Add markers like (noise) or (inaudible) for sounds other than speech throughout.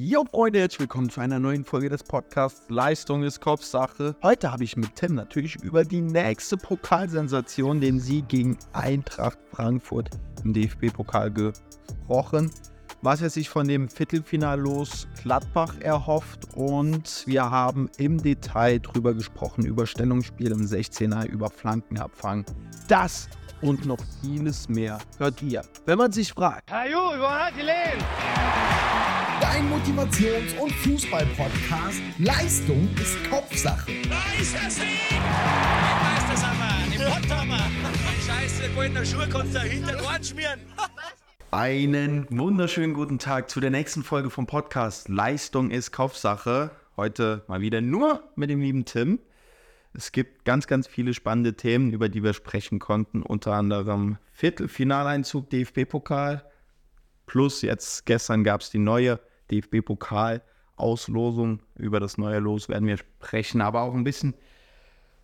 Jo Freunde, herzlich willkommen zu einer neuen Folge des Podcasts Leistung ist Kopfsache. Heute habe ich mit Tim natürlich über die nächste Pokalsensation, den Sieg gegen Eintracht Frankfurt im DFB-Pokal gesprochen. Was er sich von dem Viertelfinal los Gladbach erhofft und wir haben im Detail drüber gesprochen, über Stellungsspiel im 16er, über Flankenabfang. Das und noch vieles mehr hört ihr. Wenn man sich fragt, Ju, wo hat die Lehen? Dein Motivations- und Fußball-Podcast. Leistung ist Kopfsache. Da ist der Sieg! Den Meistersammer, den Potthammer. Scheiße, goldene Schuhe kannst du hinter den Ohren schmieren. Einen wunderschönen guten Tag zu der nächsten Folge vom Podcast Leistung ist Kopfsache. Heute mal wieder nur mit dem lieben Tim. Es gibt ganz, ganz viele spannende Themen, über die wir sprechen konnten. Unter anderem Viertelfinaleinzug DFB-Pokal. Plus jetzt gestern gab es die neue DFB-Pokal-Auslosung. Über das neue Los werden wir sprechen. Aber auch ein bisschen,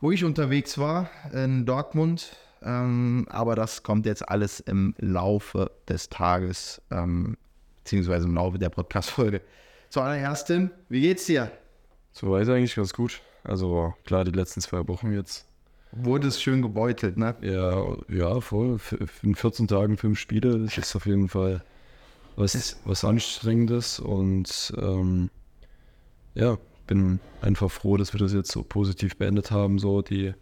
wo ich unterwegs war in Dortmund. Ähm, aber das kommt jetzt alles im Laufe des Tages, ähm, beziehungsweise im Laufe der Podcast-Folge. Zuallererst, Tim, wie geht's dir? So weit eigentlich ganz gut. Also klar, die letzten zwei Wochen jetzt. Wurde es schön gebeutelt, ne? Ja, ja, voll. In 14 Tagen fünf Spiele, das ist auf jeden Fall was, was Anstrengendes. Und ähm, ja, bin einfach froh, dass wir das jetzt so positiv beendet haben, so die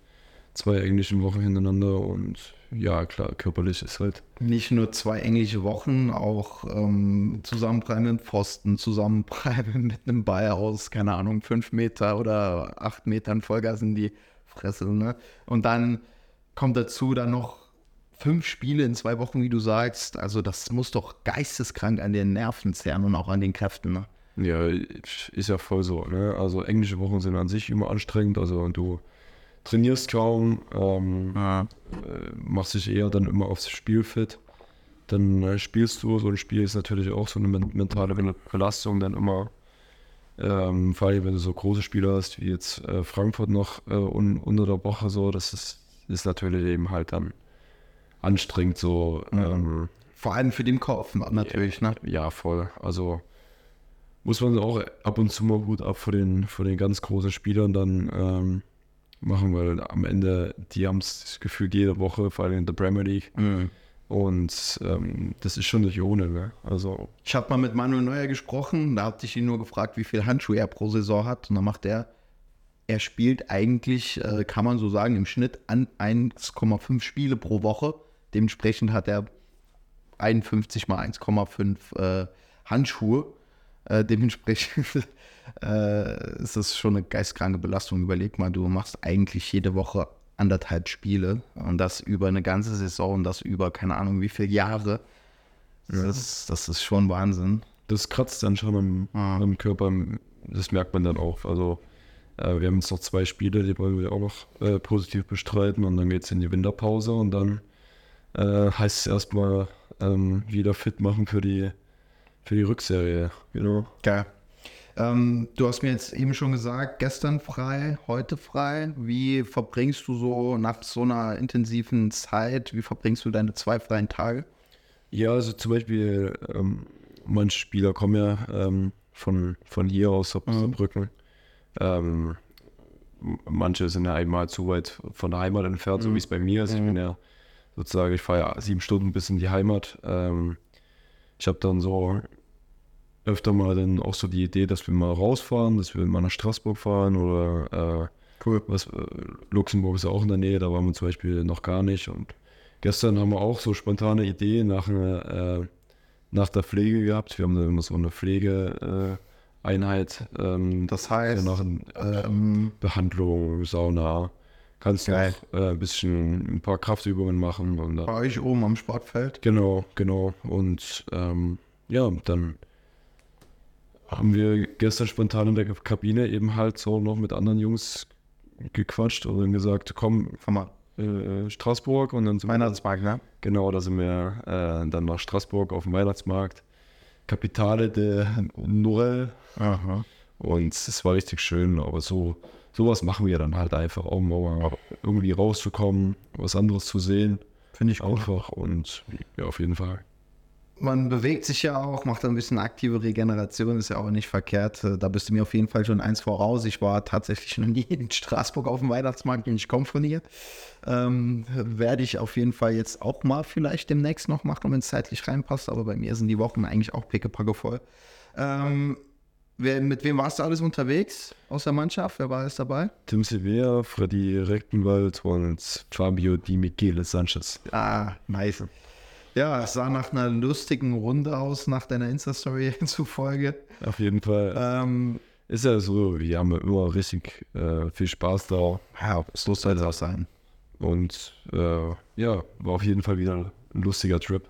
zwei englischen Wochen hintereinander. Und ja, klar, körperlich ist halt Nicht nur zwei englische Wochen, auch ähm, Zusammenprallen mit Pfosten, Zusammenprallen (laughs) mit einem Ball aus, keine Ahnung, fünf Meter oder acht Metern Vollgas in die Fresse, ne? Und dann kommt dazu dann noch fünf Spiele in zwei Wochen, wie du sagst. Also das muss doch geisteskrank an den Nerven zerren und auch an den Kräften, ne? Ja, ist ja voll so. Ne? Also englische Wochen sind an sich immer anstrengend. Also du trainierst kaum, ähm, äh, machst dich eher dann immer aufs Spiel fit. Dann äh, spielst du. So ein Spiel ist natürlich auch so eine men- mentale Bel- Belastung dann immer. Ähm, vor allem, wenn du so große Spiele hast, wie jetzt äh, Frankfurt noch äh, un unter der Woche so, das ist, ist natürlich eben halt dann anstrengend so. Ähm, Vor allem für den Kopf natürlich, ne? ja, voll. Also muss man auch ab und zu mal Hut ab vor den, vor den ganz großen Spielern dann ähm, machen, weil am Ende, die haben es gefühlt jede Woche, vor allem in der Premier League. Und ähm, das ist schon nicht ohne, ne? Also, Ich habe mal mit Manuel Neuer gesprochen, da hatte ich ihn nur gefragt, wie viel Handschuhe er pro Saison hat. Und dann macht er, er spielt eigentlich, äh, kann man so sagen, im Schnitt an 1,5 Spiele pro Woche. Dementsprechend hat er 51 mal 1,5 äh, Handschuhe. Äh, dementsprechend (laughs) äh, ist das schon eine geistkranke Belastung. Überleg mal, du machst eigentlich jede Woche anderthalb Spiele und das über eine ganze Saison und das über keine Ahnung wie viele Jahre. Das, das ist schon Wahnsinn. das kratzt dann schon am, Ah. am Körper, das merkt man dann auch. Also, äh, wir haben jetzt noch zwei Spiele, die wollen wir auch noch äh, positiv bestreiten und dann geht es in die Winterpause und dann äh, heißt es erstmal ähm, wieder fit machen für die, für die Rückserie. Genau. Geil. Ähm, du hast mir jetzt eben schon gesagt, gestern frei, heute frei. Wie verbringst du so nach so einer intensiven Zeit, wie verbringst du deine zwei freien Tage? Ja, also zum Beispiel, ähm, manche Spieler kommen ja ähm, von, von hier aus Saarbrücken. Ähm, m- manche sind ja einmal zu weit von der Heimat entfernt, so wie es bei mir ist. Ich bin ja sozusagen, ich fahre ja sieben Stunden bis in die Heimat. Ähm, ich habe dann so öfter mal dann auch so die Idee, dass wir mal rausfahren, dass wir mal nach Straßburg fahren oder äh, Cool. was, äh, Luxemburg ist ja auch in der Nähe, da waren wir zum Beispiel noch gar nicht. Und gestern haben wir auch so spontane Ideen nach, äh, nach der Pflege gehabt. Wir haben da immer so eine Pflegeeinheit. Äh, Einheit, ähm, Das heißt, nach ähm, Behandlung, Sauna. Kannst Geil. noch äh, ein bisschen ein paar Kraftübungen machen. Und dann, bei euch oben am Sportfeld. Genau, genau. Und ähm, ja, dann haben wir gestern spontan in der Kabine eben halt so noch mit anderen Jungs gequatscht und dann gesagt, komm, Fahr mal. äh, Straßburg und dann sind wir, Weihnachtsmarkt, ne? genau, da sind wir äh, dann nach Straßburg auf dem Weihnachtsmarkt. Capitale de Noël Aha. und es war richtig schön, aber so sowas machen wir dann halt einfach, um irgendwie rauszukommen, was anderes zu sehen. Finde ich gut. Einfach und ja, auf jeden Fall. man bewegt sich ja auch, macht ein bisschen aktive Regeneration, ist ja auch nicht verkehrt. Äh, Da bist du mir auf jeden Fall schon eins voraus. Ich war tatsächlich noch nie in Straßburg auf dem Weihnachtsmarkt und ich komme von hier. Ähm, werde ich auf jeden Fall jetzt auch mal vielleicht demnächst noch machen, wenn es zeitlich reinpasst. Aber bei mir sind die Wochen eigentlich auch pickepacke voll. Ähm, wer, mit wem warst du alles unterwegs aus der Mannschaft? Wer war alles dabei? Tim Silvera, Freddy Rechtenwald und Fabio Di Michele Sanchez. Ah, nice. Ja, es sah nach einer lustigen Runde aus, nach deiner Insta-Story (laughs) zufolge. Auf jeden Fall. Ähm, Ist ja so, wir haben immer richtig äh, viel Spaß da. ja, so soll es auch sein. Und äh, ja, war auf jeden Fall wieder ein lustiger Trip.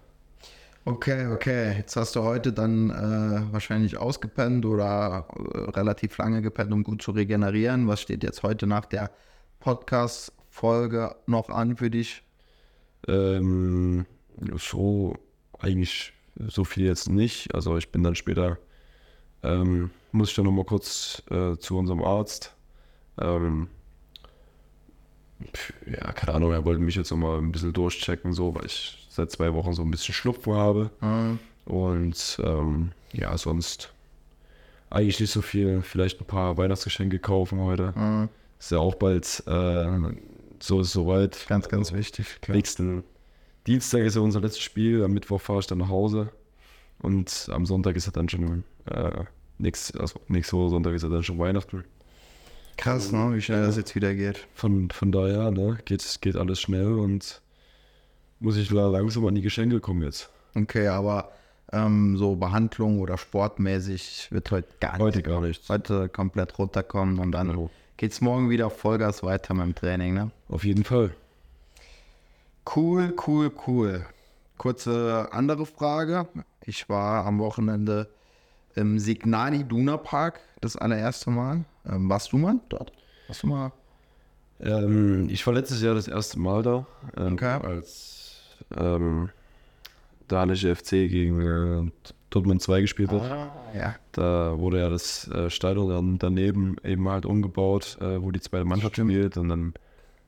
Okay, okay. Jetzt hast du heute dann äh, wahrscheinlich ausgepennt oder äh, relativ lange gepennt, um gut zu regenerieren. Was steht jetzt heute nach der Podcast-Folge noch an für dich? Ähm, so eigentlich so viel jetzt nicht. Also ich bin dann später, ähm, muss ich dann nochmal kurz äh, zu unserem Arzt. Ähm, ja, keine Ahnung, er wollte mich jetzt nochmal ein bisschen durchchecken, so, weil ich seit zwei Wochen so ein bisschen Schnupfen habe. Und ähm, ja, sonst eigentlich nicht so viel. Vielleicht ein paar Weihnachtsgeschenke kaufen heute. Ist ja auch bald äh, so ist soweit. Ganz, ganz wichtig. Klar. Nächsten Dienstag ist ja unser letztes Spiel, am Mittwoch fahre ich dann nach Hause und am Sonntag ist ja dann schon äh, nächst, also nächste Woche Sonntag ist ja dann schon Weihnachten. Krass, ne? wie schnell das jetzt wieder geht. Von, von daher ne, geht, geht alles schnell und muss ich la- langsam an die Geschenke kommen jetzt. Okay, aber ähm, so Behandlung oder sportmäßig wird heute gar nicht. Heute gar nichts. Heute komplett runterkommen und dann Ja. geht's morgen wieder Vollgas weiter mit dem Training, ne? Auf jeden Fall. Cool, cool, cool. Kurze andere Frage. Ich war am Wochenende im Signani Duna Park das allererste Mal. Ähm, warst du mal dort? Warst du mal? Ähm, ich war letztes Jahr das erste Mal da, ähm, Okay. als ähm, Danische FC gegen äh, Dortmund 2 gespielt hat. Ja. Da wurde ja das äh, Stadion dann daneben eben halt umgebaut, äh, wo die zweite Mannschaft spielt und dann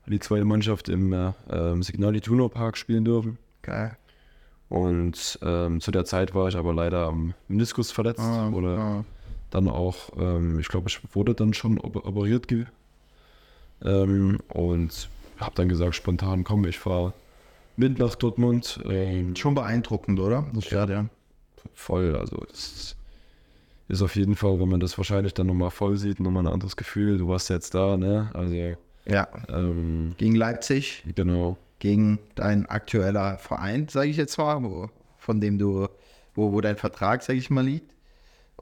die zweite Mannschaft im äh, ähm, Signal Iduna Park spielen dürfen. Geil. Und ähm, zu der Zeit war ich aber leider am Meniskus verletzt Ah, oder ah. dann auch, ähm, ich glaube, ich wurde dann schon op operiert ähm, und habe dann gesagt spontan, komm, ich fahre mit nach Dortmund. Ähm, Schon beeindruckend, oder? Das Stadion. voll. Also das ist auf jeden Fall, wenn man das wahrscheinlich dann nochmal voll sieht, nochmal ein anderes Gefühl. Du warst jetzt da, ne? Also Ja. ähm, Gegen Leipzig, genau. Gegen dein aktueller Verein, sage ich jetzt mal, wo, von dem du, wo, wo dein Vertrag, sage ich mal, liegt.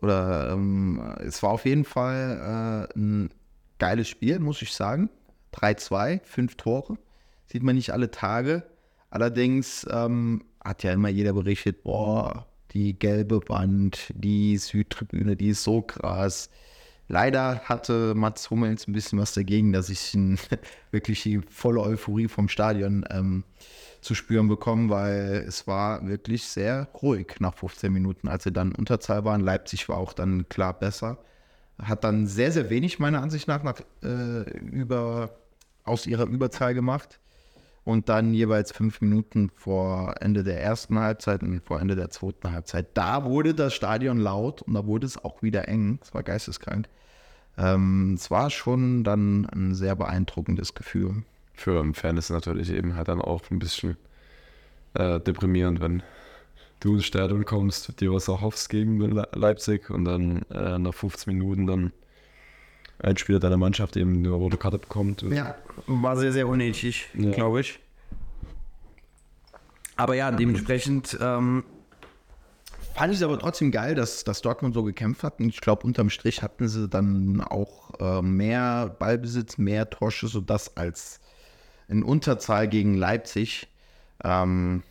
Oder ähm, es war auf jeden Fall äh, ein geiles Spiel, muss ich sagen. 3-2, fünf Tore. Sieht man nicht alle Tage. Allerdings ähm, hat ja immer jeder berichtet, boah, die gelbe Wand, die Südtribüne, die ist so krass. Leider hatte Mats Hummels ein bisschen was dagegen, dass ich (laughs) wirklich die volle Euphorie vom Stadion ähm, zu spüren bekommen, weil es war wirklich sehr ruhig nach 15 Minuten, als sie dann Unterzahl waren. Leipzig war auch dann klar besser. Hat dann sehr, sehr wenig meiner Ansicht nach, nach äh, über, aus ihrer Überzahl gemacht. Und dann jeweils fünf Minuten vor Ende der ersten Halbzeit und vor Ende der zweiten Halbzeit. Da wurde das Stadion laut und da wurde es auch wieder eng. Es war geisteskrank. Ähm, es war schon dann ein sehr beeindruckendes Gefühl. Für einen Fan ist es natürlich eben halt dann auch ein bisschen äh, deprimierend, wenn du ins Stadion kommst, dir was erhoffst gegen Le Leipzig und dann äh, nach 15 Minuten dann ein Spieler deiner Mannschaft eben eine rote Karte bekommt. Ja, war sehr, sehr unnötig, Ja. glaube ich. Aber ja, dementsprechend ähm, fand ich es aber trotzdem geil, dass, dass Dortmund so gekämpft hat. Und ich glaube, unterm Strich hatten sie dann auch äh, mehr Ballbesitz, mehr Torschüsse, das als in Unterzahl gegen Leipzig. Ähm,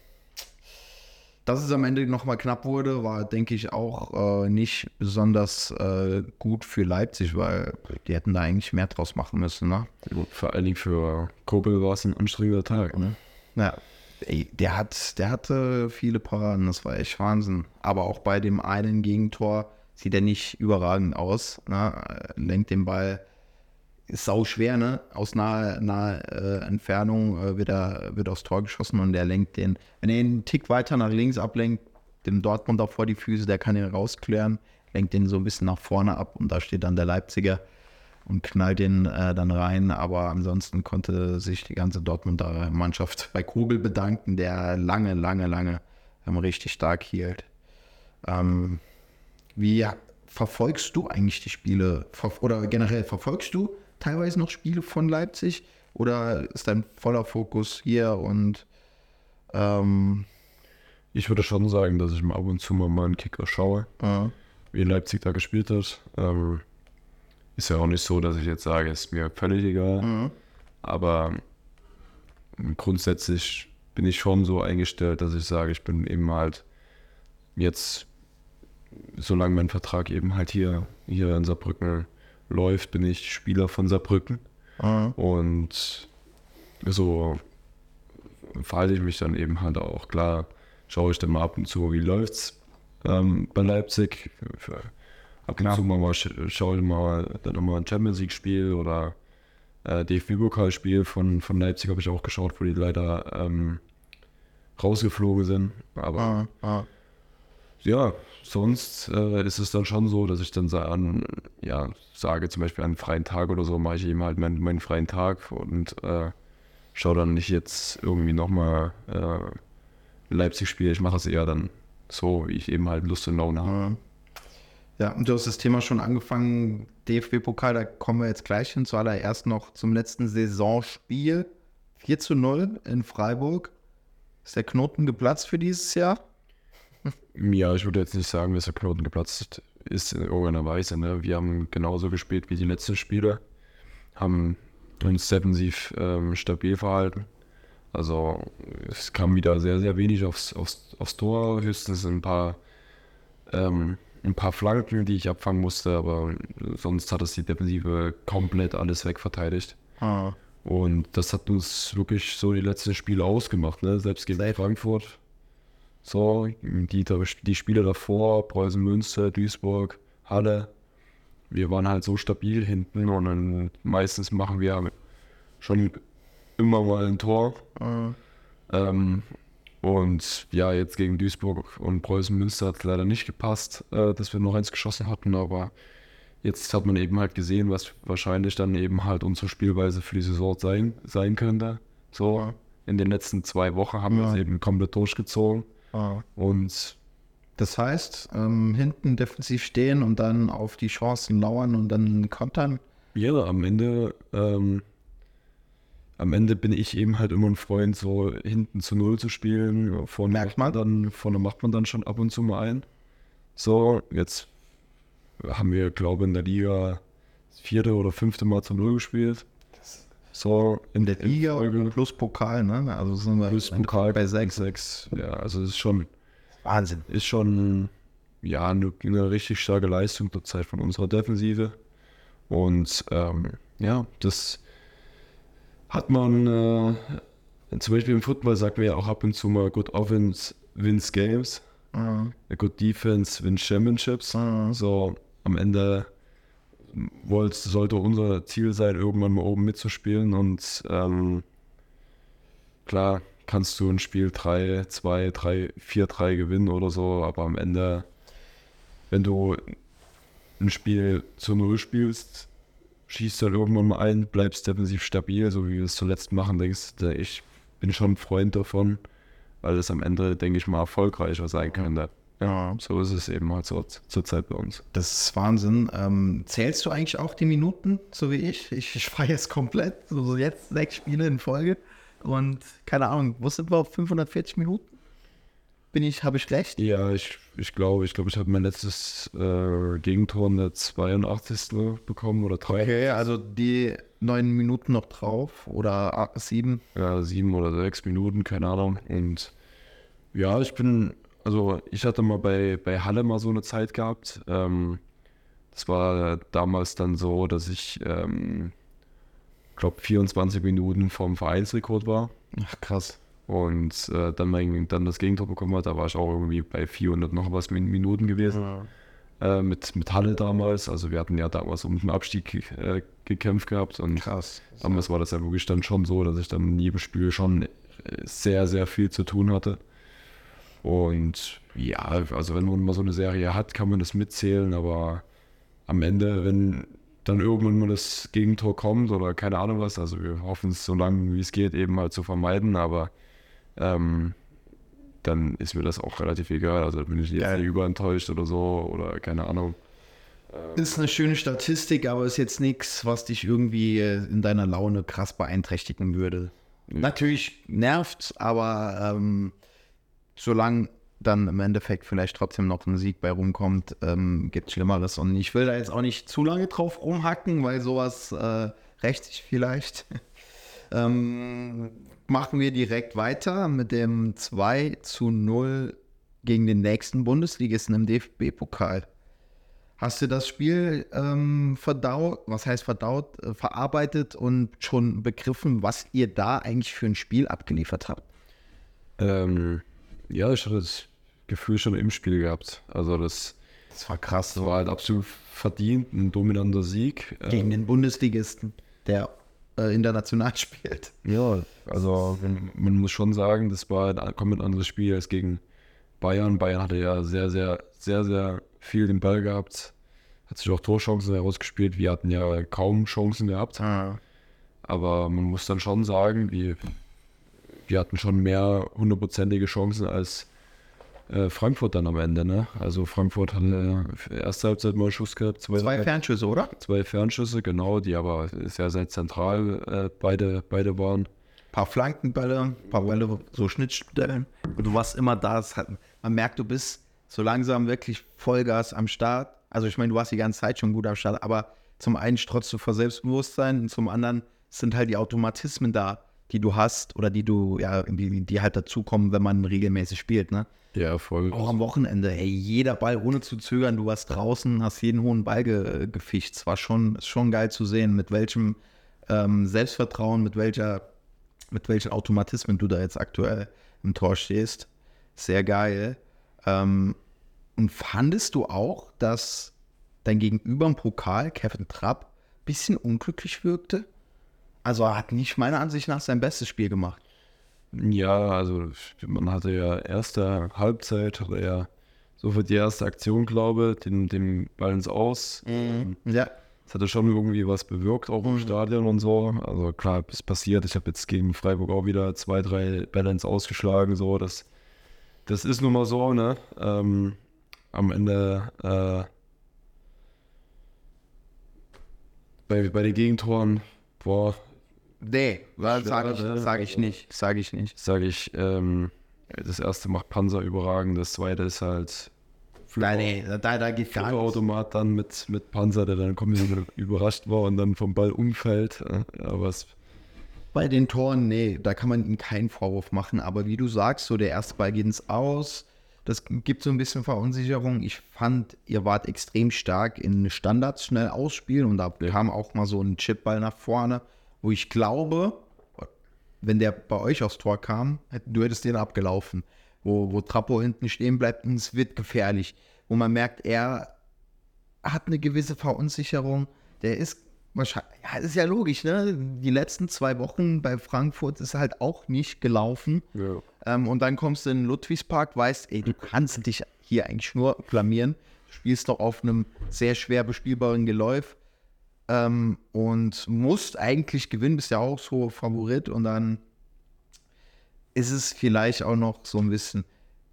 dass es am Ende nochmal knapp wurde, war, denke ich, auch äh, nicht besonders äh, gut für Leipzig, weil die hätten da eigentlich mehr draus machen müssen. Ne? Vor allen Dingen für Kobel war es ein anstrengender Tag. Ne? Ja, ey, der hat, der hatte viele Paraden, das war echt Wahnsinn. Aber auch bei dem einen Gegentor sieht er nicht überragend aus. Ne? Lenkt den Ball, ist sau schwer, ne? Aus naher, naher äh, Entfernung äh, wird, er, wird aufs Tor geschossen und er lenkt den, wenn er einen Tick weiter nach links ablenkt, dem Dortmunder vor die Füße, der kann ihn rausklären, lenkt den so ein bisschen nach vorne ab und da steht dann der Leipziger und knallt den äh, dann rein. Aber ansonsten konnte sich die ganze Dortmunder Mannschaft bei Kugel bedanken, der lange, lange, lange ähm, richtig stark hielt. Ähm, wie verfolgst du eigentlich die Spiele ver- oder generell verfolgst du teilweise noch Spiele von Leipzig oder ist dein voller Fokus hier und ähm, Ich würde schon sagen, dass ich mal ab und zu mal meinen Kicker schaue, äh, wie Leipzig da gespielt hat. Ähm, ist ja auch nicht so, dass ich jetzt sage, ist mir völlig egal. Mhm. Aber grundsätzlich bin ich schon so eingestellt, dass ich sage, ich bin eben halt jetzt, solange mein Vertrag eben halt hier, hier in Saarbrücken läuft, bin ich Spieler von Saarbrücken. äh, Und so verhalte ich mich dann eben halt auch. Klar, schaue ich dann mal ab und zu, wie läuft's ähm, bei Leipzig. Ab und zu mal, mal sch- schaue ich mal dann nochmal ein Champions League-Spiel oder äh, DFB-Pokalspiel von, von Leipzig habe ich auch geschaut, wo die leider ähm, rausgeflogen sind. Aber äh, äh. Ja, sonst äh, ist es dann schon so, dass ich dann an, ja, sage, zum Beispiel an einem freien Tag oder so, mache ich eben halt meinen, meinen freien Tag und äh, schaue dann nicht jetzt irgendwie nochmal äh, Leipzig-Spiel. Ich mache es eher dann so, wie ich eben halt Lust und Laune habe. Ja, und du hast das Thema schon angefangen, DFB-Pokal, da kommen wir jetzt gleich hin. Zuallererst noch zum letzten Saisonspiel. 4 zu 0 in Freiburg. Ist der Knoten geplatzt für dieses Jahr? Ja, ich würde jetzt nicht sagen, dass der Knoten geplatzt ist in irgendeiner Weise. Ne? Wir haben genauso gespielt wie die letzten Spiele, haben uns defensiv ähm, stabil verhalten. Also es kam wieder sehr, sehr wenig aufs, aufs, aufs Tor, höchstens ein paar, ähm, ein paar Flanken, die ich abfangen musste, aber sonst hat es die Defensive komplett alles wegverteidigt. Ah, Und das hat uns wirklich so die letzten Spiele ausgemacht, ne? Selbst gegen Frankfurt. So, die, die Spiele davor, Preußen Münster, Duisburg, Halle. Wir waren halt so stabil hinten und dann meistens machen wir schon immer mal ein Tor. Ähm, und ja, jetzt gegen Duisburg und Preußen Münster hat es leider nicht gepasst, äh, dass wir noch eins geschossen hatten, aber jetzt hat man eben halt gesehen, was wahrscheinlich dann eben halt unsere Spielweise für die Saison sein, sein könnte. So, in den letzten zwei Wochen haben wir es eben komplett durchgezogen. Und Das heißt, ähm, hinten defensiv stehen und dann auf die Chancen lauern und dann kontern. ja, am Ende, ähm, am Ende bin ich eben halt immer ein Freund, so hinten zu Null zu spielen. Vorne Merkt macht man dann, vorne macht man dann schon ab und zu mal ein. So, jetzt haben wir, glaube ich, in der Liga das vierte oder fünfte Mal zu Null gespielt. So, In der Liga Folge. plus Pokal, ne? Also sind wir Plus Pokal bei sechs. sechs. Ja, also ist schon, Wahnsinn. ist schon ja, eine, eine richtig starke Leistung zur Zeit von unserer Defensive. Und ähm, ja, das hat man äh, zum Beispiel im Football sagt man ja auch ab und zu mal Good Offense wins Games, Mhm. Good Defense wins Championships. Mhm. So am Ende wollte, sollte unser Ziel sein, irgendwann mal oben mitzuspielen und ähm, klar kannst du ein Spiel 3, 2, 3, 4, 3 gewinnen oder so, aber am Ende, wenn du ein Spiel zu Null spielst, schießt dann irgendwann mal ein, bleibst defensiv stabil, so wie wir es zuletzt machen, denkst du, ich bin schon ein Freund davon, weil es am Ende, denke ich mal, erfolgreicher sein könnte. Ja. So ist es eben halt zur, zur Zeit bei uns. Das ist Wahnsinn. Ähm, zählst du eigentlich auch die Minuten, so wie ich? Ich, ich feiere es komplett. So, so jetzt sechs Spiele in Folge. Und keine Ahnung, wo sind wir auf 540 Minuten? Bin ich, habe ich recht? Ja, ich, ich glaube, ich glaube, ich habe mein letztes äh, Gegentor in der 82. bekommen oder drei. Okay, also die neun Minuten noch drauf oder ah, sieben. Ja, sieben oder sechs Minuten, keine Ahnung. Und ja, ich bin, also ich hatte mal bei, bei Halle mal so eine Zeit gehabt. Ähm, das war damals dann so, dass ich, ähm, glaube 24 Minuten vom Vereinsrekord war. Ach, krass. Und äh, dann, mein, dann das Gegentor bekommen hat, da war ich auch irgendwie bei 400 noch was Min- Minuten gewesen. Äh, mit, mit Halle damals. Also wir hatten ja damals um den Abstieg äh, gekämpft gehabt. Und Krass. damals war das ja wirklich dann schon so, dass ich dann in jedem Spiel schon äh, sehr, sehr viel zu tun hatte. Und ja, also wenn man mal so eine Serie hat, kann man das mitzählen, aber am Ende, wenn dann irgendwann mal das Gegentor kommt oder keine Ahnung was, also wir hoffen es so lange wie es geht eben halt zu vermeiden, aber ähm, dann ist mir das auch relativ egal. Also bin ich jetzt Geil. nicht überenttäuscht oder so oder keine Ahnung. Ist eine schöne Statistik, aber ist jetzt nichts, was dich irgendwie äh, in deiner Laune krass beeinträchtigen würde. Natürlich nervt, aber ähm, solange dann im Endeffekt vielleicht trotzdem noch ein Sieg bei rumkommt, ähm, gibt es Schlimmeres. Und ich will da jetzt auch nicht zu lange drauf rumhacken, weil sowas äh, rächt sich vielleicht. (laughs) ähm, machen wir direkt weiter mit dem 2 zu 0 gegen den nächsten Bundesligisten im DFB-Pokal. Hast du das Spiel ähm, verdaut, was heißt verdaut, äh, verarbeitet und schon begriffen, was ihr da eigentlich für ein Spiel abgeliefert habt? Ähm, ja, ich hatte das Gefühl schon im Spiel gehabt. Also das, Das war krass. das war halt absolut verdient, ein dominanter Sieg. Gegen den Bundesligisten, der äh, international (laughs) spielt. Ja, also man, man muss schon sagen, das war ein komplett anderes Spiel als gegen Bayern. Bayern hatte ja sehr, sehr, sehr, sehr viel den Ball gehabt. Hat sich auch Torchancen herausgespielt. Wir hatten ja kaum Chancen gehabt. Aber man muss dann schon sagen, wir, wir hatten schon mehr hundertprozentige Chancen als äh, Frankfurt dann am Ende. Ne? Also Frankfurt hatte äh, erste Halbzeit mal Schuss gehabt, zweite Zwei Fernschüsse, oder? zwei Fernschüsse, genau, die aber sehr, sehr zentral äh, beide, beide waren. paar Flankenbälle, ein paar Bälle, so Schnittstellen. Und du warst immer da. Hat, man merkt, du bist so langsam wirklich Vollgas am Start. Also ich meine, du warst die ganze Zeit schon gut am Start, aber zum einen strotzt du vor Selbstbewusstsein und zum anderen sind halt die Automatismen da, die du hast oder die du, ja, die, die halt dazukommen, wenn man regelmäßig spielt, ne? Der Erfolg. Auch am Wochenende, hey, jeder Ball ohne zu zögern, du warst draußen, hast jeden hohen Ball ge gefischt. Es war schon, schon geil zu sehen, mit welchem ähm, Selbstvertrauen, mit welcher, mit welchen Automatismen du da jetzt aktuell im Tor stehst. Sehr geil. Ähm, und fandest du auch, dass dein Gegenüber im Pokal, Kevin Trapp, ein bisschen unglücklich wirkte? Also er hat nicht meiner Ansicht nach sein bestes Spiel gemacht. Ja, also man hatte ja erste Halbzeit, hatte er so für die erste Aktion, glaube ich, den, den Ball ins Aus. Ja. Das hatte schon irgendwie was bewirkt, auch im Stadion und so. Also klar, ist passiert. Ich habe jetzt gegen Freiburg auch wieder zwei, drei ins Ausgeschlagen. So, das, das ist nun mal so, ne? Ähm, am Ende äh, bei, bei den Gegentoren, boah, Nee, sage ich, sag ich nicht. Sage ich nicht. sage ich, ähm, das erste macht Panzer überragend, das zweite ist halt Nein, nee, da, da geht gar nichts. Automat dann mit, mit Panzer, der dann komplett überrascht war und dann vom Ball umfällt. Aber es, Bei den Toren, nee, da kann man ihm keinen Vorwurf machen. Aber wie du sagst, so der erste Ball geht ins Aus. Das gibt so ein bisschen Verunsicherung. Ich fand, ihr wart extrem stark in Standards schnell ausspielen und da kam auch mal so ein Chipball nach vorne, wo ich glaube, wenn der bei euch aufs Tor kam, du hättest den abgelaufen. Wo, wo Trappo hinten stehen bleibt und es wird gefährlich. Wo man merkt, er hat eine gewisse Verunsicherung. Der ist wahrscheinlich, ja, ist ja logisch, ne? Die letzten zwei Wochen bei Frankfurt ist halt auch nicht gelaufen. ja. Ähm, und dann kommst du in den Ludwigspark, weißt, ey, du kannst dich hier eigentlich nur blamieren. Du spielst doch auf einem sehr schwer bespielbaren Geläuf ähm, und musst eigentlich gewinnen, bist ja auch so Favorit und dann ist es vielleicht auch noch so ein bisschen,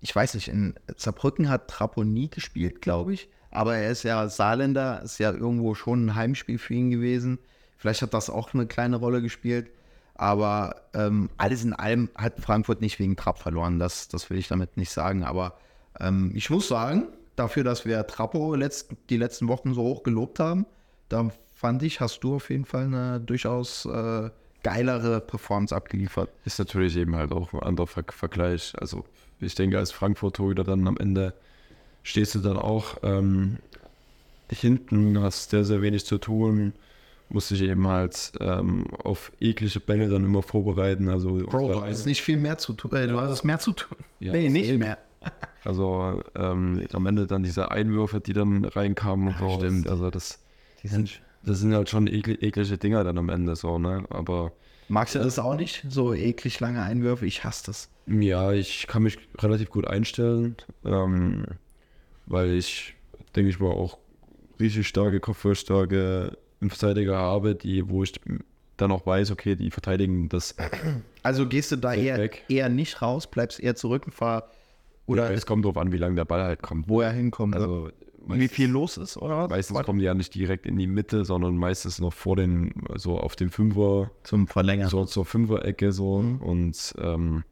ich weiß nicht, in Saarbrücken hat Trapo nie gespielt, glaube ich, aber er ist ja Saarländer, ist ja irgendwo schon ein Heimspiel für ihn gewesen. Vielleicht hat das auch eine kleine Rolle gespielt. Aber ähm, alles in allem hat Frankfurt nicht wegen Trapp verloren. Das, das will ich damit nicht sagen. Aber ähm, ich muss sagen, dafür, dass wir Trappo letzt, die letzten Wochen so hoch gelobt haben, da fand ich, hast du auf jeden Fall eine durchaus äh, geilere Performance abgeliefert. ist natürlich eben halt auch ein anderer Ver Vergleich. Also ich denke, als Frankfurt-Torhüter dann am Ende stehst du dann auch ähm, hinten, hast sehr, sehr wenig zu tun, musst dich eben halt ähm, auf eklige Bälle dann immer vorbereiten. Also, Bro, du hast nicht viel mehr zu tun. Äh, du hast mehr zu tun. Ja, nee, nicht mehr. (laughs) Also ähm, am Ende dann diese Einwürfe, die dann reinkamen so. stimmt. Also das, Die sind, das sind halt schon ekl eklige Dinger dann am Ende so, ne? Aber Magst du das auch nicht? So eklig lange Einwürfe? Ich hasse das. ja, ich kann mich relativ gut einstellen, ähm, weil ich, denke ich mal, auch richtig starke, kopfballstarke Verteidiger habe, die, wo ich dann auch weiß, okay, die verteidigen das. (clears throat) Also gehst du da eher, weg. eher nicht raus, bleibst eher zurück und fahr oder es kommt drauf an, wie lange der Ball halt kommt. wo er hinkommt. Also wie meistens- viel los ist, oder? was? Meistens kommen die ja nicht direkt in die Mitte, sondern meistens noch vor den, so auf dem Fünfer, zum Verlängern. so zur Fünfer-Ecke so. Und ähm,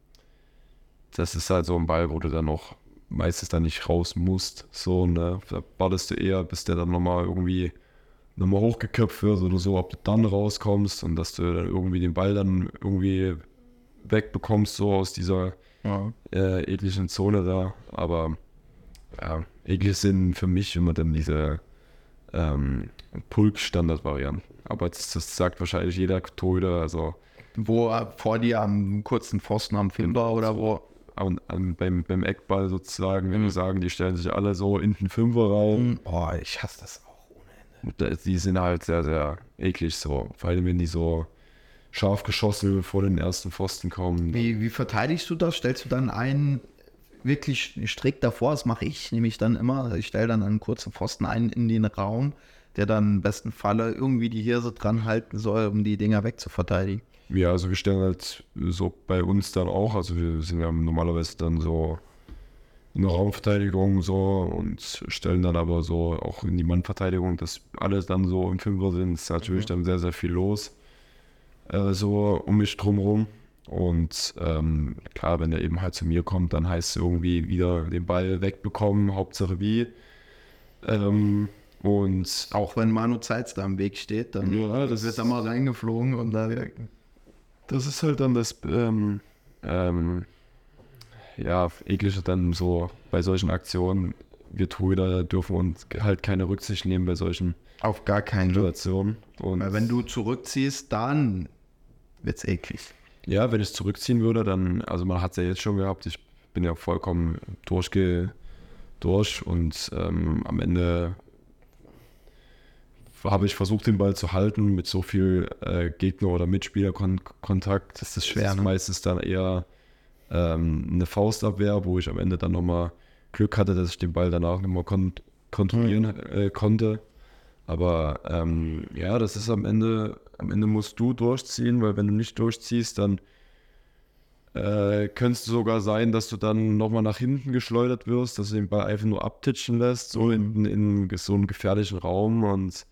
das ist halt so ein Ball, wo du dann noch meistens dann nicht raus musst. So, ne? Da wartest du eher, bis der dann nochmal irgendwie nochmal hochgeköpft wird oder so, ob du dann rauskommst und dass du dann irgendwie den Ball dann irgendwie wegbekommst, so aus dieser Ja. äh, ekligen Zone da. Aber ja, eklig sind für mich immer dann diese ähm, Pulk-Standard-Varianten. Aber das, das sagt wahrscheinlich jeder Torhüter, also Wo vor dir am kurzen Pfosten am Fünfer oder wo. an, an, beim, beim Eckball sozusagen, wenn wir sagen, die stellen sich alle so in den Fünfer rein. Oh, ich hasse das auch. Und da- Die sind halt sehr, sehr eklig so. Vor allem, wenn die so scharf geschossen vor den ersten Pfosten kommen. Wie, wie verteidigst du das? Stellst du dann einen wirklich strikt davor? Das mache ich nämlich dann immer. Ich stelle dann einen kurzen Pfosten ein in den Raum, der dann im besten Falle irgendwie die Hirse dran halten soll, um die Dinger wegzuverteidigen. Ja, also wir stellen halt so bei uns dann auch, also wir sind ja normalerweise dann so in der Raumverteidigung so und stellen dann aber so auch in die Mannverteidigung, dass alle dann so im Fünfer sind, ist natürlich dann sehr, sehr viel los, äh, so um mich drumherum. Und ähm, klar, wenn der eben halt zu mir kommt, dann heißt es irgendwie wieder den Ball wegbekommen, Hauptsache wie. Ähm, und Auch wenn Manu Zeitz da im Weg steht, dann Ja, das wird er mal reingeflogen und da Das ist halt dann das, ähm, ähm, ja, eklige dann so bei solchen Aktionen. Wir Torhüter dürfen uns halt keine Rücksicht nehmen bei solchen auf gar keinen Fall. Situationen. Und Weil wenn du zurückziehst, dann wird's eklig. Ja, wenn ich zurückziehen würde, dann, also man hat es ja jetzt schon gehabt, ich bin ja vollkommen durchge, durch und ähm, am Ende habe ich versucht, den Ball zu halten mit so viel äh, Gegner- oder Mitspielerkontakt. Das ist schwer, ne? meistens dann eher ähm, eine Faustabwehr, wo ich am Ende dann nochmal Glück hatte, dass ich den Ball danach nochmal kon kontrollieren äh, konnte. Aber ähm, ja, das ist am Ende, am Ende musst du durchziehen, weil wenn du nicht durchziehst, dann äh, könnte es sogar sein, dass du dann nochmal nach hinten geschleudert wirst, dass du den Ball einfach nur abtitschen lässt, so in, in so einem gefährlichen Raum. Und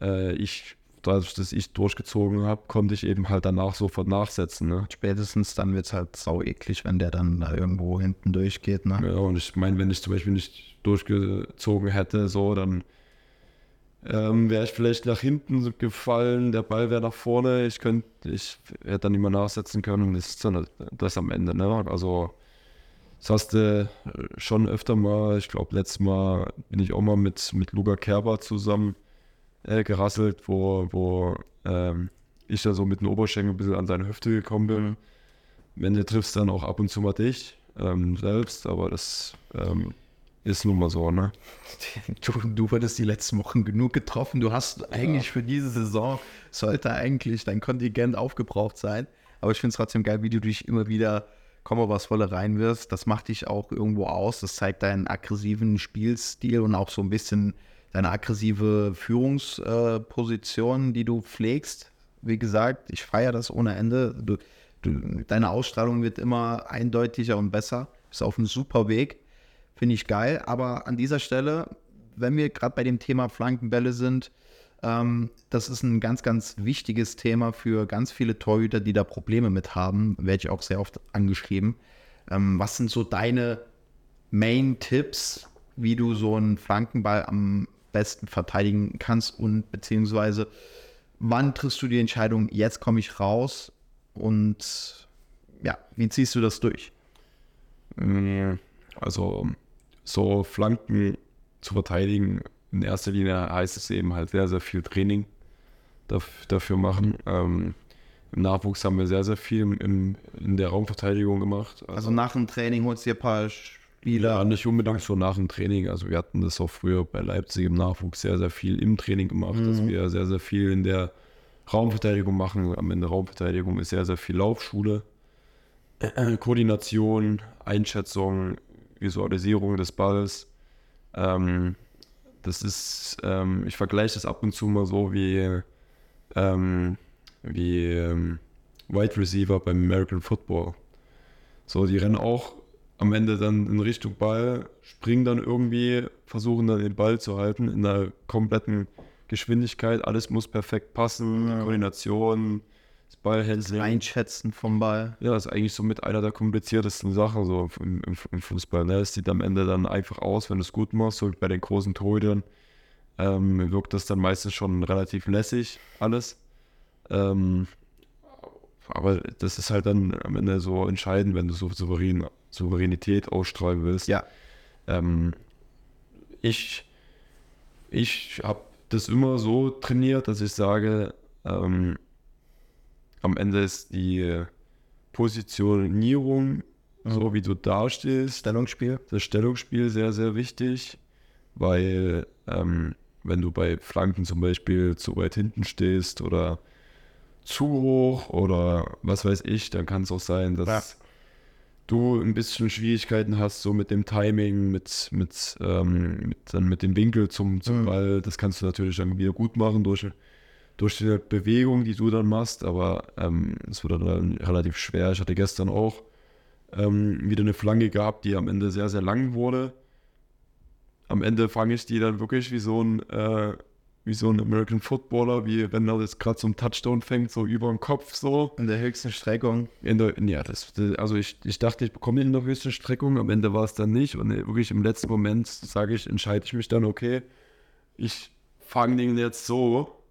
äh, ich, dadurch, dass ich durchgezogen habe, konnte ich eben halt danach sofort nachsetzen. Ne? Spätestens dann wird's halt sau eklig, wenn der dann da irgendwo hinten durchgeht. Ne? Ja, und ich meine, wenn ich zum Beispiel nicht durchgezogen hätte, so, dann ähm, wäre ich vielleicht nach hinten gefallen, der Ball wäre nach vorne, ich könnte, ich hätte dann nicht mehr nachsetzen können und das ist dann das am Ende, ne? Also das hast du schon öfter mal, ich glaube letztes Mal bin ich auch mal mit, mit Luca Kerber zusammen äh, gerasselt, wo, wo ähm, ich da so mit dem Oberschenkel ein bisschen an seine Hüfte gekommen bin. Ende triffst du dann auch ab und zu mal dich ähm, selbst, aber das ähm, ist nun mal so, ne? Du, du wurdest die letzten Wochen genug getroffen. Du hast eigentlich für diese Saison, sollte eigentlich dein Kontingent aufgebraucht sein. Aber ich finde es trotzdem geil, wie du dich immer wieder komme was volle reinwirfst. Das macht dich auch irgendwo aus. Das zeigt deinen aggressiven Spielstil und auch so ein bisschen deine aggressive Führungsposition, die du pflegst. Wie gesagt, ich feiere das ohne Ende. Du, du, deine Ausstrahlung wird immer eindeutiger und besser. Ist auf einem super Weg. Finde ich geil. Aber an dieser Stelle, wenn wir gerade bei dem Thema Flankenbälle sind, ähm, das ist ein ganz, ganz wichtiges Thema für ganz viele Torhüter, die da Probleme mit haben. Werde ich auch sehr oft angeschrieben. Ähm, was sind so deine Main-Tipps, wie du so einen Flankenball am besten verteidigen kannst und beziehungsweise wann triffst du die Entscheidung, jetzt komme ich raus und ja, wie ziehst du das durch? Mm, Also so Flanken zu verteidigen, in erster Linie heißt es eben halt sehr, sehr viel Training daf- dafür machen. Ähm, Im Nachwuchs haben wir sehr, sehr viel im, in der Raumverteidigung gemacht. Also nach dem Training holst du dir ein paar Spieler. Ja, nicht unbedingt so nach dem Training. Also wir hatten das auch früher bei Leipzig im Nachwuchs sehr, sehr viel im Training gemacht, dass wir sehr, sehr viel in der Raumverteidigung machen. Am Ende Raumverteidigung ist sehr, sehr viel Laufschule. (clears throat) Koordination, Einschätzung, Visualisierung des Balls. Ähm, das ist, ähm, ich vergleiche das ab und zu mal so wie, ähm, wie ähm, Wide Receiver beim American Football. So, die rennen auch am Ende dann in Richtung Ball, springen dann irgendwie, versuchen dann den Ball zu halten in einer kompletten Geschwindigkeit. Alles muss perfekt passen, Koordination, das Ballhandling. Einschätzen vom Ball. Ja, ist eigentlich so mit einer der kompliziertesten Sachen so im, im, im Fußball. Ne? Es sieht am Ende dann einfach aus, wenn du es gut machst, so bei den großen Torhütern. Ähm, wirkt das dann meistens schon relativ lässig, alles. Ähm, aber das ist halt dann am Ende so entscheidend, wenn du so souverän, Souveränität ausstrahlen willst. Ja. Ähm, ich ich habe das immer so trainiert, dass ich sage, ähm, am Ende ist die Positionierung, so wie du dastehst, Stellungsspiel. das Stellungsspiel sehr, sehr wichtig, weil ähm, wenn du bei Flanken zum Beispiel zu weit hinten stehst oder zu hoch oder was weiß ich, dann kann es auch sein, dass Ja. du ein bisschen Schwierigkeiten hast, so mit dem Timing, mit, mit, ähm, mit, dann mit dem Winkel zum, zum Mhm. Ball. Das kannst du natürlich dann wieder gut machen durch, durch die Bewegung, die du dann machst, aber ähm, es wird dann relativ schwer. Ich hatte gestern auch ähm, wieder eine Flanke gehabt, die am Ende sehr, sehr lang wurde. Am Ende fange ich die dann wirklich wie so ein, äh, wie so ein American Footballer, wie wenn er jetzt gerade zum Touchdown fängt, so über den Kopf so. In der höchsten Streckung. In der, ja, das, das, also ich, ich dachte, ich bekomme den in der höchsten Streckung, am Ende war es dann nicht. Und wirklich im letzten Moment sage ich, entscheide ich mich dann, okay, ich fange den jetzt so,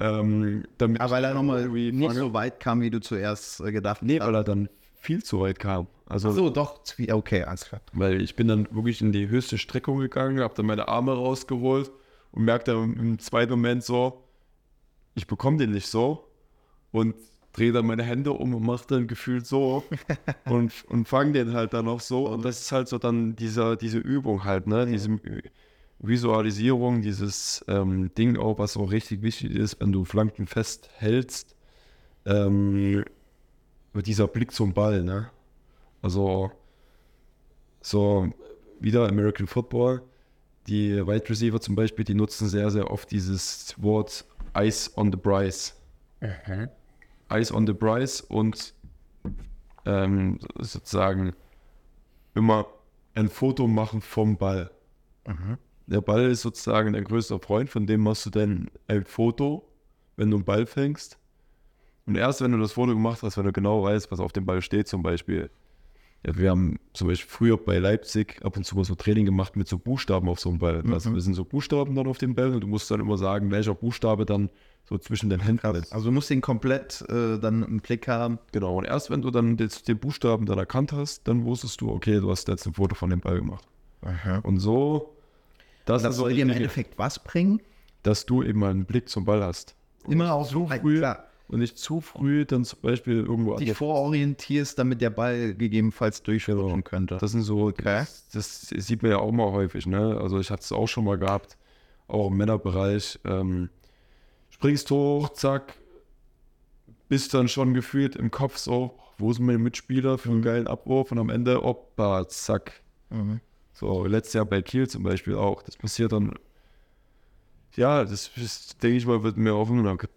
ähm, damit Aber weil er nochmal nicht so weit kam, wie du zuerst äh, gedacht Nee, hast. weil er dann viel zu weit kam. Also, So, doch. Okay, alles klar. weil ich bin dann wirklich in die höchste Streckung gegangen, habe dann meine Arme rausgeholt und merkte im, zweiten Moment so, ich bekomme den nicht so und drehe dann meine Hände um und mache dann gefühlt so (laughs) und, und fange den halt dann auch so. Und das ist halt so dann dieser, diese Übung halt, ne? Diese Visualisierung, dieses ähm, Ding auch, was auch richtig wichtig ist, wenn du Flanken festhältst, ähm, dieser Blick zum Ball, ne? Also so wieder American Football. Die Wide Receiver zum Beispiel, die nutzen sehr, sehr oft dieses Wort Ice on the Price. Ice on the Price und ähm, sozusagen immer ein Foto machen vom Ball. Der Ball ist sozusagen dein größter Freund, von dem machst du dann ein Foto, wenn du einen Ball fängst. Und erst wenn du das Foto gemacht hast, wenn du genau weißt, was auf dem Ball steht, zum Beispiel. Ja, wir haben zum Beispiel früher bei Leipzig ab und zu mal so Training gemacht mit so Buchstaben auf so einem Ball. Also, das sind so Buchstaben dann auf dem Ball und du musst dann immer sagen, welcher Buchstabe dann so zwischen den Händen ist. Also du musst den komplett äh, dann im Blick haben. Genau, und erst wenn du dann den, den Buchstaben dann erkannt hast, dann wusstest du, okay, du hast jetzt ein Foto von dem Ball gemacht. Und so, das, Das soll dir im Endeffekt was bringen? dass du eben mal einen Blick zum Ball hast. Immer auch so früh. Klar, Und nicht zu früh dann zum Beispiel irgendwo dich vororientierst, damit der Ball gegebenenfalls durchrutschen Genau. könnte. Das sind so, das, das sieht man ja auch mal häufig, ne? Also ich hatte es auch schon mal gehabt, auch im Männerbereich. Ähm, springst hoch, zack, bist dann schon gefühlt im Kopf so, wo sind meine Mitspieler für einen geilen Abwurf und am Ende, oppa, zack. Mhm. So, letztes Jahr bei Kiel zum Beispiel auch. Das passiert dann, ja, das, das denke ich mal, wird mir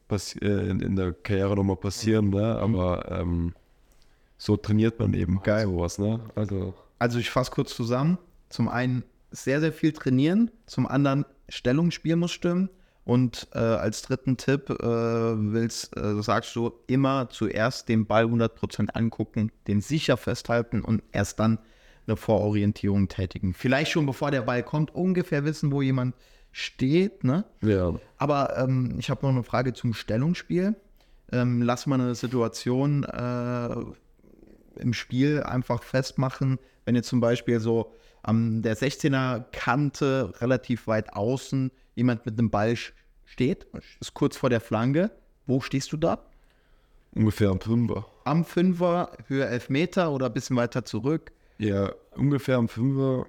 passi- äh, in, in der Karriere nochmal passieren, ne? Aber ähm, so trainiert man eben Geil. sowas, ne? Also. Also ich fasse kurz zusammen. Zum einen sehr, sehr viel trainieren. Zum anderen Stellungsspiel muss stimmen. Und äh, als dritten Tipp äh, willst, äh, sagst du immer zuerst den Ball 100% angucken, den sicher festhalten und erst dann eine Vororientierung tätigen. Vielleicht schon bevor der Ball kommt, ungefähr wissen, wo jemand steht. Ne? Ja, Aber ähm, ich habe noch eine Frage zum Stellungsspiel. Ähm, lass mal eine Situation äh, im Spiel einfach festmachen, wenn jetzt zum Beispiel so an der 16er Kante relativ weit außen jemand mit einem Ball steht, ist kurz vor der Flanke. Wo stehst du da? ungefähr ein Fünfer. Am Fünfer, Höhe 11 Meter oder ein bisschen weiter zurück? Ja, ungefähr am Fünfer,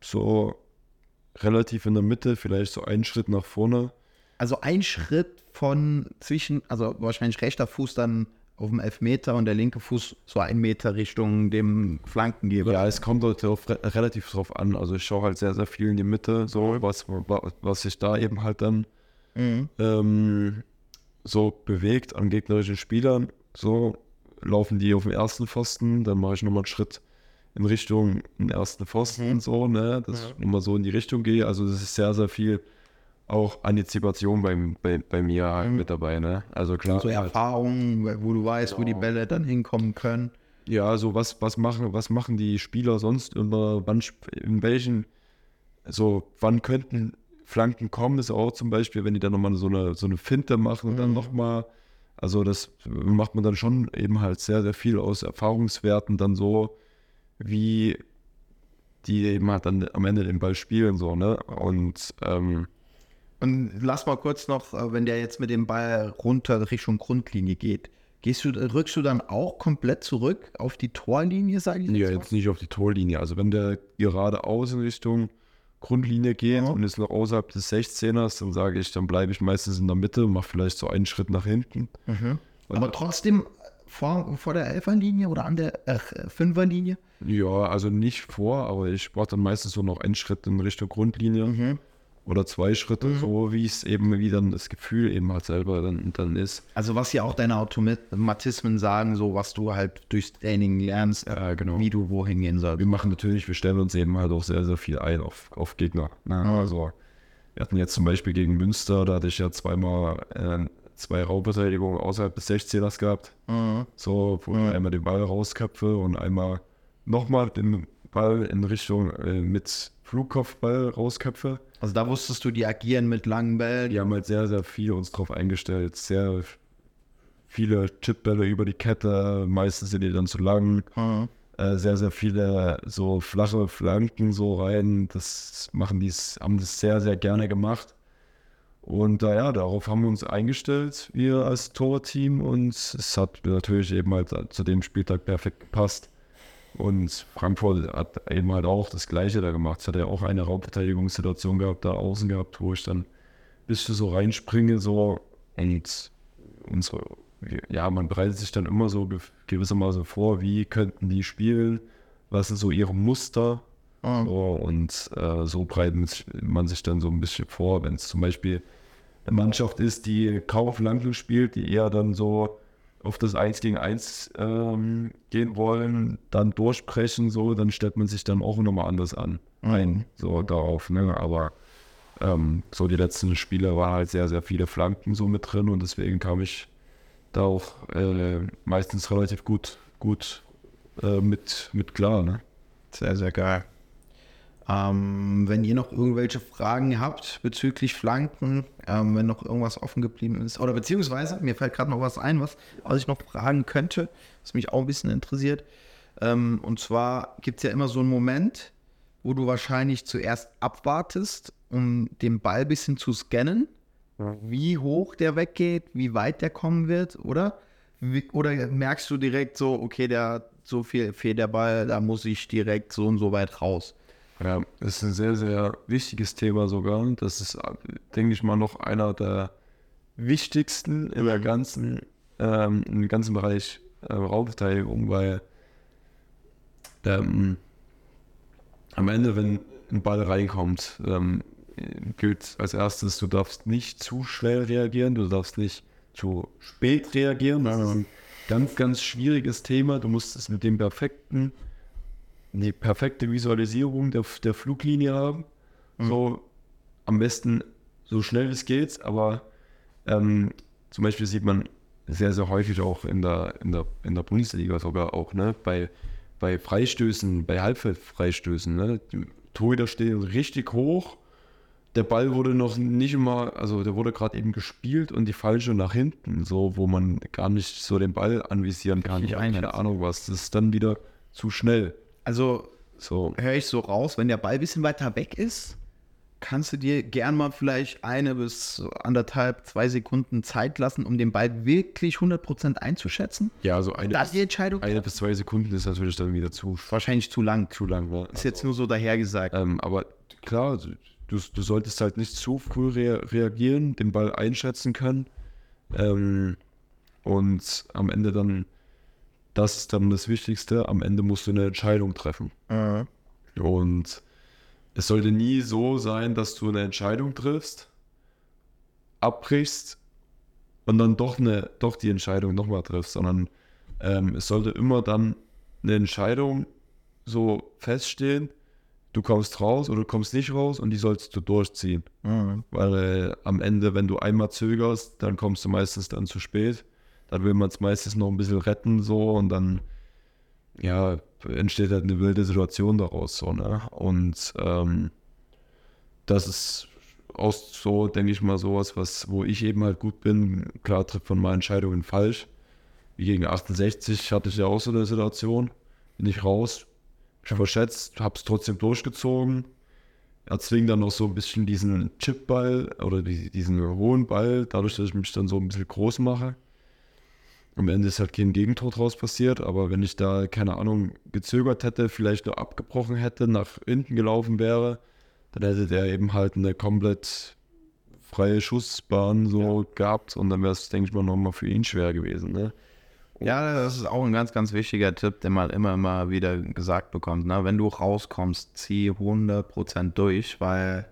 so relativ in der Mitte, vielleicht so einen Schritt nach vorne. Also ein Schritt von zwischen, also wahrscheinlich rechter Fuß dann auf dem Elfmeter und der linke Fuß so einen Meter Richtung dem Flankengeber. Ja, es kommt halt drauf, re- relativ drauf an. Also ich schaue halt sehr, sehr viel in die Mitte, so was, wa- was sich da eben halt dann ähm, so bewegt an gegnerischen Spielern. So laufen die auf dem ersten Pfosten, dann mache ich nochmal einen Schritt in Richtung den ersten Pfosten, so, ne, dass ich nochmal so in die Richtung gehe. Also das ist sehr, sehr viel auch Antizipation bei, bei, bei mir halt mit dabei, ne. Also klar. So halt- Erfahrungen, wo du weißt, wo die Bälle dann hinkommen können. Ja, also was, was machen, was machen die Spieler sonst immer, wann, in welchen, so, wann könnten Flanken kommen, ist auch zum Beispiel, wenn die dann nochmal so eine, so eine Finte machen und dann nochmal, also das macht man dann schon eben halt sehr, sehr viel aus Erfahrungswerten dann so, wie die eben halt dann am Ende den Ball spielen, so, ne, und, ähm, Und lass mal kurz noch, äh, wenn der jetzt mit dem Ball runter Richtung Grundlinie geht, gehst du, rückst du dann auch komplett zurück auf die Torlinie, sage ich Ja, mal? jetzt nicht auf die Torlinie. Also wenn der geradeaus in Richtung Grundlinie geht Ja. und ist noch außerhalb des 16ers, dann sage ich, dann bleibe ich meistens in der Mitte und mache vielleicht so einen Schritt nach hinten. Aber trotzdem vor, vor der Elferlinie oder an der äh, Fünferlinie? Ja, also nicht vor, aber ich mache dann meistens so noch einen Schritt in Richtung Grundlinie oder zwei Schritte, so wie es eben, wie dann das Gefühl eben halt selber dann, dann ist. Also was ja auch deine Automatismen sagen, so was du halt durchs Training lernst, Ja, genau. wie du wohin gehen sollst. Wir machen natürlich, wir stellen uns eben halt auch sehr, sehr viel ein auf, auf Gegner. Ne? Also, wir hatten jetzt zum Beispiel gegen Münster, da hatte ich ja zweimal äh, zwei Raubverteidigungen außerhalb des 16ers gehabt. So, wo ich einmal den Ball rausköpfe und einmal nochmal den Ball in Richtung äh, mit Flugkopfball rausköpfe. Also da wusstest du, die agieren mit langen Bällen. Die haben halt sehr, sehr viel uns drauf eingestellt. Sehr viele Chipbälle über die Kette, meistens sind die dann zu lang. Äh, sehr, sehr viele so flache Flanken so rein. Das machen die, haben das sehr, sehr gerne gemacht. Und äh, ja, darauf haben wir uns eingestellt, wir als Torteam. Und es hat natürlich eben halt zu dem Spieltag perfekt gepasst. Und Frankfurt hat eben halt auch das Gleiche da gemacht. Es hat ja auch eine Raumverteidigungssituation gehabt, da außen gehabt, wo ich dann ein bisschen so reinspringe, so. Und unsere, ja, man bereitet sich dann immer so ge- gewissermaßen vor, wie könnten die spielen, was sind so ihre Muster. So, und äh, so breitet man sich dann so ein bisschen vor, wenn es zum Beispiel eine Mannschaft ist, die kaum Flanken spielt, die eher dann so auf das 1 gegen 1 ähm, gehen wollen, dann durchbrechen, so, dann stellt man sich dann auch nochmal anders an. Ein, so darauf, ne? Aber ähm, so die letzten Spiele waren halt sehr, sehr viele Flanken so mit drin und deswegen kam ich da auch äh, meistens relativ gut, gut äh, mit, mit klar, ne? Sehr, sehr geil. Ähm, wenn ihr noch irgendwelche Fragen habt bezüglich Flanken, ähm, wenn noch irgendwas offen geblieben ist, oder beziehungsweise, mir fällt gerade noch was ein, was, was ich noch fragen könnte, was mich auch ein bisschen interessiert. Ähm, und zwar gibt es ja immer so einen Moment, wo du wahrscheinlich zuerst abwartest, um den Ball ein bisschen zu scannen, wie hoch der weggeht, wie weit der kommen wird, oder? Wie, oder merkst du direkt so, okay, der so viel fehlt der Ball, da muss ich direkt so und so weit raus. Ja, das ist ein sehr, sehr wichtiges Thema sogar. Das ist, denke ich mal, noch einer der wichtigsten in der ganzen, ähm, im ganzen Bereich äh, Raumverteidigung, weil ähm, am Ende, wenn ein Ball reinkommt, ähm, gilt als erstes, du darfst nicht zu schnell reagieren, du darfst nicht zu spät reagieren. Das ist ein ganz, ganz schwieriges Thema. Du musst es mit dem perfekten die perfekte Visualisierung der, der Fluglinie haben. So am besten so schnell es geht, aber ähm, zum Beispiel sieht man sehr, sehr häufig auch in der, in der, in der Bundesliga sogar auch, ne, bei, bei Freistößen, bei Halbfeldfreistößen, ne, die Torhüter stehen richtig hoch, der Ball wurde noch nicht immer, also der wurde gerade eben gespielt und die falsche nach hinten, so, wo man gar nicht so den Ball anvisieren kann. Ich habe keine. Ahnung was, das ist dann wieder zu schnell. Also So. höre ich so raus, wenn der Ball ein bisschen weiter weg ist, kannst du dir gern mal vielleicht eine bis anderthalb, zwei Sekunden Zeit lassen, um den Ball wirklich 100% einzuschätzen? Ja, also eine, Da die Entscheidung? eine bis zwei Sekunden ist natürlich dann wieder zu, Wahrscheinlich zu lang. zu lang. Ne? Ist jetzt nur so dahergesagt. Ähm, aber klar, du, du solltest halt nicht zu früh rea reagieren, den Ball einschätzen können. Ähm, und am Ende dann, das ist dann das Wichtigste, am Ende musst du eine Entscheidung treffen. Und es sollte nie so sein, dass du eine Entscheidung triffst, abbrichst und dann doch, eine, doch die Entscheidung nochmal triffst, sondern ähm, es sollte immer dann eine Entscheidung so feststehen, du kommst raus oder du kommst nicht raus und die sollst du durchziehen. Weil äh, am Ende, wenn du einmal zögerst, dann kommst du meistens dann zu spät. Dann will man es meistens noch ein bisschen retten so und dann ja, entsteht halt eine wilde Situation daraus so, ne? Und ähm, das ist auch so, denke ich mal, sowas, was, wo ich eben halt gut bin. Klar trifft man mal Entscheidungen falsch. Wie gegen 68 hatte ich ja auch so eine Situation. Bin ich raus, ich verschätzt, hab's trotzdem durchgezogen. Erzwingt dann noch so ein bisschen diesen Chipball oder die, diesen hohen Ball, dadurch, dass ich mich dann so ein bisschen groß mache. Am Ende ist halt kein Gegentor draus passiert, aber wenn ich da, keine Ahnung, gezögert hätte, vielleicht nur abgebrochen hätte, nach hinten gelaufen wäre, dann hätte der eben halt eine komplett freie Schussbahn so gehabt und dann wäre es, denke ich mal, nochmal für ihn schwer gewesen. Ne? Ja, das ist auch ein ganz, ganz wichtiger Tipp, den man immer, immer wieder gesagt bekommt. Ne? Wenn du rauskommst, zieh 100% durch, weil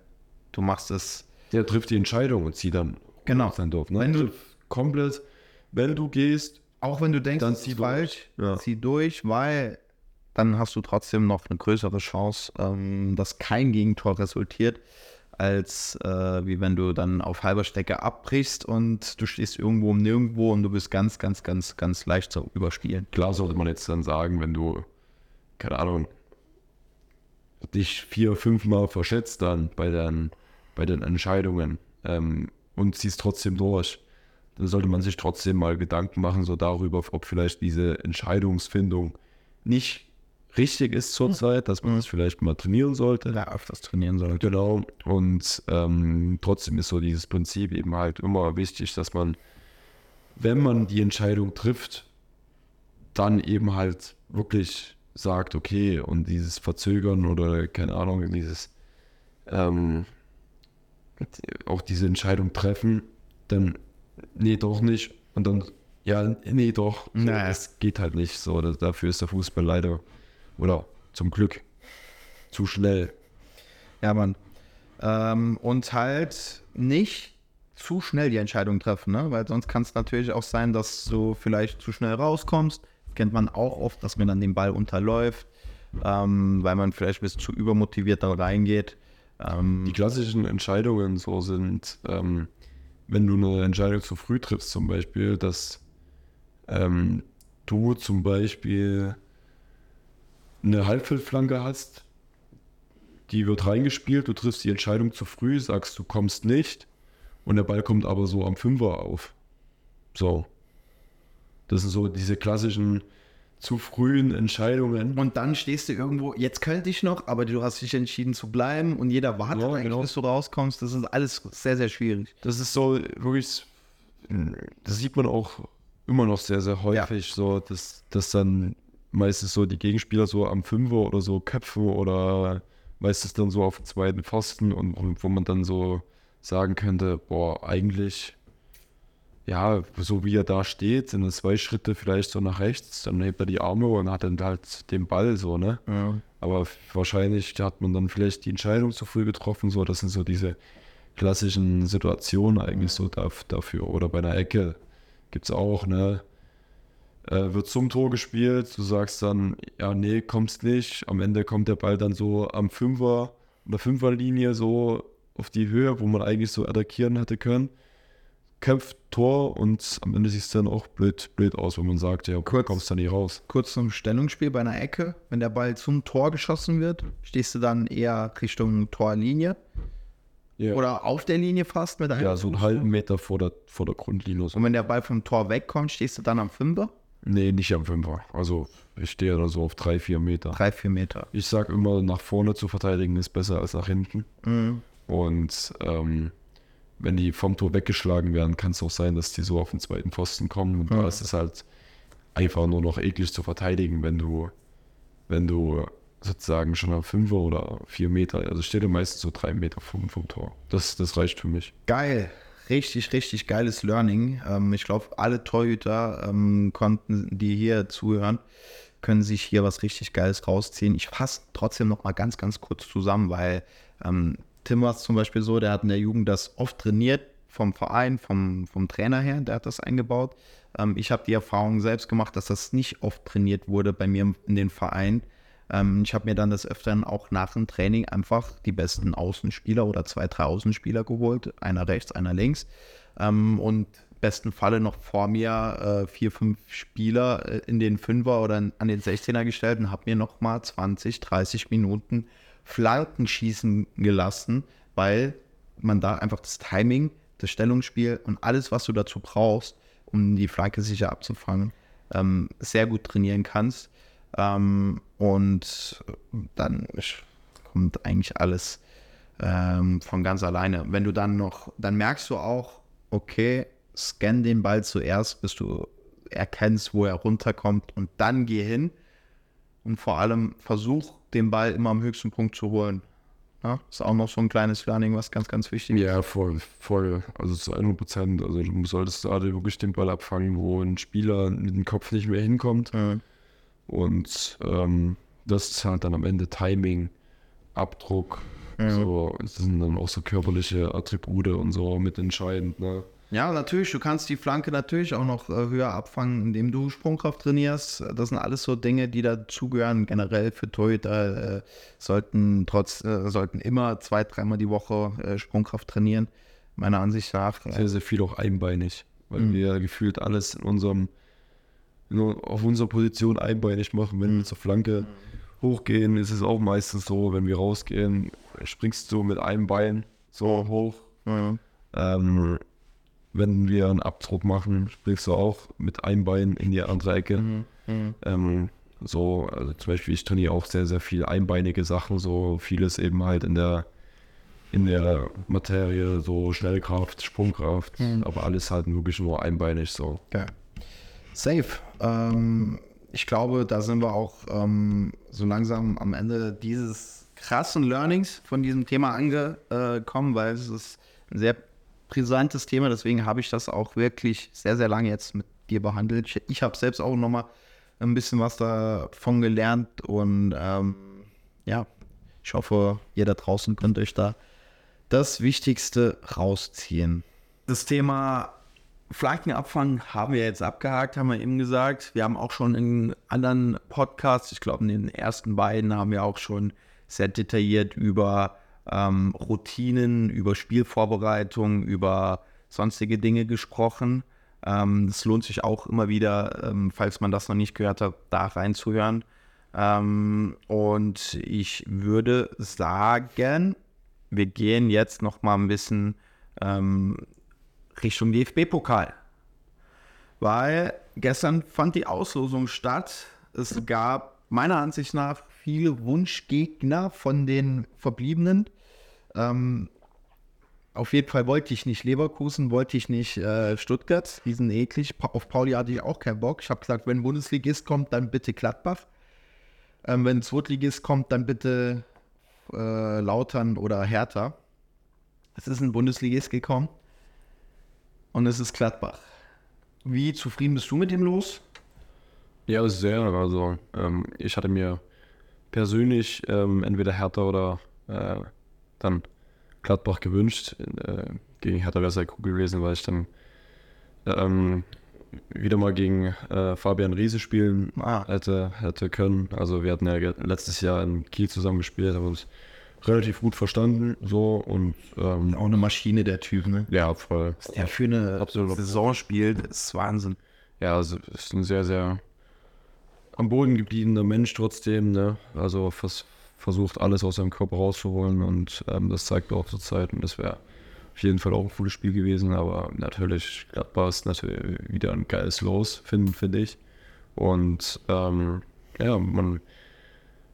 du machst es. Der trifft die Entscheidung und zieht dann Genau. sein Dorf. Ne? Wenn du- Triff komplett, wenn du gehst, Auch wenn du denkst, Dann zieh ist durch. falsch, Ja. zieh durch, weil dann hast du trotzdem noch eine größere Chance, ähm, dass kein Gegentor resultiert, als äh, wie wenn du dann auf halber Strecke abbrichst und du stehst irgendwo um nirgendwo und du bist ganz, ganz, ganz, ganz leicht zu überspielen. klar sollte man jetzt dann sagen, wenn du, keine Ahnung, dich vier, fünf Mal verschätzt dann bei den, bei den Entscheidungen ähm, und ziehst trotzdem durch, sollte man sich trotzdem mal Gedanken machen, so darüber, ob vielleicht diese Entscheidungsfindung nicht richtig ist zurzeit, dass man das vielleicht mal trainieren sollte. Ja, öfters trainieren sollte. Genau. Und ähm, trotzdem ist so dieses Prinzip eben halt immer wichtig, dass man, wenn man die Entscheidung trifft, dann eben halt wirklich sagt, okay, und dieses Verzögern oder keine Ahnung, dieses ähm, auch diese Entscheidung treffen, dann nee, doch nicht. Und dann, ja, nee, doch. Naja. Das geht halt nicht so. Das, dafür ist der Fußball leider, oder zum Glück, zu schnell. Ja, Mann. Ähm, und halt nicht zu schnell die Entscheidung treffen, ne? weil sonst kann es natürlich auch sein, dass du vielleicht zu schnell rauskommst. Kennt man auch oft, dass man dann den Ball unterläuft, ähm, weil man vielleicht ein bisschen zu übermotiviert da reingeht. Ähm, Die klassischen Entscheidungen so sind, ähm, wenn du eine Entscheidung zu früh triffst, zum Beispiel, dass ähm, du zum Beispiel eine Halbfeldflanke hast, die wird reingespielt, du triffst die Entscheidung zu früh, sagst, du kommst nicht und der Ball kommt aber so am Fünfer auf. So. Das sind so diese klassischen zu frühen Entscheidungen. und dann stehst du irgendwo, jetzt könnte ich noch, aber du hast dich entschieden zu bleiben und jeder wartet Ja, eigentlich, genau. bis du rauskommst. Das ist alles sehr, sehr schwierig. Das ist so wirklich, das sieht man auch immer noch sehr, sehr häufig, so, dass, dass dann meistens so die Gegenspieler so am Fünfer oder so köpfen oder meistens dann so auf dem zweiten Pfosten und, und wo man dann so sagen könnte, boah, eigentlich, ja, so wie er da steht, sind es zwei Schritte vielleicht so nach rechts, dann hebt er die Arme und hat dann halt den Ball so, ne? Aber wahrscheinlich hat man dann vielleicht die Entscheidung zu früh getroffen, so, das sind so diese klassischen Situationen eigentlich so daf- dafür. Oder bei einer Ecke gibt es auch, ne? Äh, wird zum Tor gespielt, du sagst dann, ja, nee, kommst nicht. Am Ende kommt der Ball dann so am Fünfer, an der Fünferlinie so auf die Höhe, wo man eigentlich so attackieren hätte können. Köpft Tor und am Ende sieht es dann auch blöd, blöd aus, wenn man sagt, ja, Kurz- kommst da nicht raus. Kurz zum Stellungsspiel bei einer Ecke. Wenn der Ball zum Tor geschossen wird, stehst du dann eher Richtung Torlinie Ja, oder auf der Linie fast mit einem ja so einen halben Meter vor der, vor der Grundlinie. Und wenn der Ball vom Tor wegkommt, stehst du dann am Fünfer? Nee, nicht am Fünfer. Also ich stehe da so auf drei, vier Meter. Drei, vier Meter. Ich sag immer, nach vorne zu verteidigen ist besser als nach hinten. Und ähm, wenn die vom Tor weggeschlagen werden, kann es auch sein, dass die so auf den zweiten Pfosten kommen. Und da ist es halt einfach nur noch eklig zu verteidigen, wenn du, wenn du sozusagen schon am Fünfer oder vier Meter, also steht er meistens so drei Meter vom, vom Tor. Das, das reicht für mich. Geil. Richtig, richtig geiles Learning. Ähm, ich glaube, alle Torhüter ähm, konnten, die hier zuhören, können sich hier was richtig Geiles rausziehen. Ich fasse trotzdem noch mal ganz, ganz kurz zusammen, weil ähm, Tim war es zum Beispiel so, der hat in der Jugend das oft trainiert, vom Verein, vom, vom Trainer her, der hat das eingebaut. Ähm, ich habe die Erfahrung selbst gemacht, dass das nicht oft trainiert wurde bei mir in den Vereinen. Ähm, ich habe mir dann des Öfteren auch nach dem Training einfach die besten Außenspieler oder zwei, drei Außenspieler geholt, einer rechts, einer links. Ähm, und besten Falle noch vor mir äh, vier, fünf Spieler äh, in den Fünfer oder an den 16er gestellt und habe mir noch mal 20, 30 Minuten Flanken schießen gelassen, weil man da einfach das Timing, das Stellungsspiel und alles, was du dazu brauchst, um die Flanke sicher abzufangen, ähm, sehr gut trainieren kannst. Ähm, und dann kommt eigentlich alles ähm, von ganz alleine. Wenn du dann noch, dann merkst du auch, okay, scan den Ball zuerst, bis du erkennst, wo er runterkommt und dann geh hin und vor allem versuch, den Ball immer am höchsten Punkt zu holen. Ja, ist auch noch so ein kleines Learning, was ganz, ganz wichtig ist. Ja, voll, voll. Also zu 100 Prozent. Also du solltest gerade wirklich den Ball abfangen, wo ein Spieler mit dem Kopf nicht mehr hinkommt. Ja. Und ähm, das ist halt dann am Ende Timing, Abdruck. Ja. So, das sind dann auch so körperliche Attribute und so mitentscheidend. Ne? Ja, natürlich, du kannst die Flanke natürlich auch noch äh, höher abfangen, indem du Sprungkraft trainierst. Das sind alles so Dinge, die dazugehören. Generell für Torhüter äh, sollten trotz, äh, sollten immer zwei, dreimal die Woche äh, Sprungkraft trainieren, meiner Ansicht nach. Sehr, sehr viel auch einbeinig, weil Mhm. wir gefühlt alles in unserem, nur auf unserer Position einbeinig machen. Wenn wir zur Flanke hochgehen, ist es auch meistens so, wenn wir rausgehen, springst du mit einem Bein so hoch. Ja. Ähm, wenn wir einen Abdruck machen, springst du auch mit einem Bein in die andere Ecke. Ähm, so, also zum Beispiel, ich trainiere auch sehr, sehr viel einbeinige Sachen, so vieles eben halt in der in der Materie, so Schnellkraft, Sprungkraft, aber alles halt wirklich nur einbeinig so. Geil. Safe. Ähm, ich glaube, da sind wir auch ähm, so langsam am Ende dieses krassen Learnings von diesem Thema angekommen, weil es ist ein sehr brisantes Thema. Deswegen habe ich das auch wirklich sehr, sehr lange jetzt mit dir behandelt. Ich, ich habe selbst auch nochmal ein bisschen was davon gelernt und ähm, ja, ich hoffe, ihr da draußen könnt euch da das Wichtigste rausziehen. Das Thema Flankenabfang haben wir jetzt abgehakt, haben wir eben gesagt. Wir haben auch schon in anderen Podcasts, ich glaube in den ersten beiden, haben wir auch schon sehr detailliert über ähm, Routinen, über Spielvorbereitung, über sonstige Dinge gesprochen. Ähm, das lohnt sich auch immer wieder, ähm, falls man das noch nicht gehört hat, da reinzuhören. Ähm, und ich würde sagen, wir gehen jetzt noch mal ein bisschen ähm, Richtung DFB-Pokal. Weil gestern fand die Auslosung statt. Es gab meiner Ansicht nach viele Wunschgegner von den Verbliebenen. Ähm, auf jeden Fall wollte ich nicht Leverkusen, wollte ich nicht äh, Stuttgart. Die sind eklig. Pa auf Pauli hatte ich auch keinen Bock. Ich habe gesagt, wenn Bundesligist kommt, dann bitte Gladbach. Ähm, wenn Zweitligist kommt, dann bitte äh, Lautern oder Hertha. Es ist ein Bundesligist gekommen und es ist Gladbach. Wie zufrieden bist du mit dem Los? Ja, sehr. Also ähm, ich hatte mir persönlich ähm, entweder Hertha oder äh, dann Gladbach gewünscht. Äh, gegen Hertha wäre es ja cool gewesen, weil ich dann ähm, wieder mal gegen äh, Fabian Riese spielen Ah. hätte, hätte können. Also wir hatten ja letztes Jahr in Kiel zusammen gespielt, haben uns relativ gut verstanden so und ähm, Auch eine Maschine, der Typ, ne? ja, voll. Der für eine Absolut. Saison spielt, ist Wahnsinn. Ja, also ist ein sehr, sehr am Boden gebliebener Mensch trotzdem, ne? Also vers versucht alles aus seinem Körper rauszuholen und ähm, das zeigt er auch zur Zeit und das wäre auf jeden Fall auch ein cooles Spiel gewesen, aber natürlich Gladbach ist natürlich wieder ein geiles Los, finde find ich. Und ähm, ja, man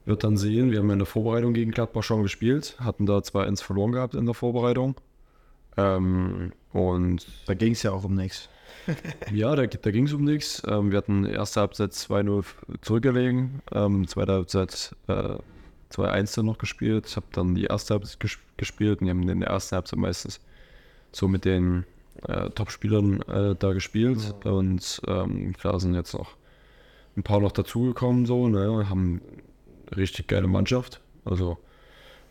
wird dann sehen. Wir haben in der Vorbereitung gegen Gladbach schon gespielt, hatten da 2-1 verloren gehabt in der Vorbereitung. Ähm, und Da ging es ja auch um nichts. Ja, da, da ging es um nichts. Ähm, wir hatten erste Halbzeit 2-0 zurückgelegen, ähm, zweite Halbzeit äh, 2-1 dann noch gespielt. Ich habe dann die erste Halbzeit ges gespielt und wir haben in der ersten Halbzeit meistens so mit den äh, Top-Spielern äh, da gespielt. Und ähm, klar sind jetzt noch ein paar noch dazugekommen, so, ne, haben eine richtig geile Mannschaft. Also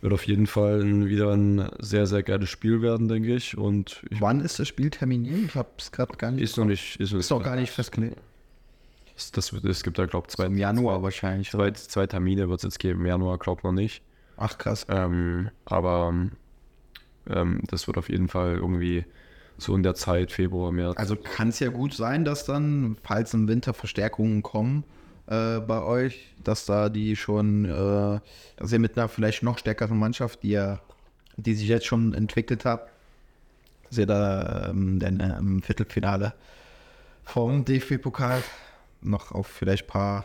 wird auf jeden Fall wieder ein sehr, sehr geiles Spiel werden, denke ich. Und ich Wann ist das Spiel terminiert? Ich habe es gerade gar nicht. ist noch nicht, ist, ist noch gar nicht festgelegt. Das, wird- es gibt da, glaube ich, zwei, Im Januar wahrscheinlich. zwei, zwei Termine wird es jetzt geben. Im Januar, glaube ich, noch nicht. Ach krass. Ähm, aber ähm, das wird auf jeden Fall irgendwie so in der Zeit, Februar, März. Also kann es ja gut sein, dass dann, falls im Winter Verstärkungen kommen äh, bei euch, dass da die schon, äh, dass ihr mit einer vielleicht noch stärkeren Mannschaft, die ja, die sich jetzt schon entwickelt hat, dass ihr da ähm, dann äh, im Viertelfinale vom DFB-Pokal noch auf vielleicht ein paar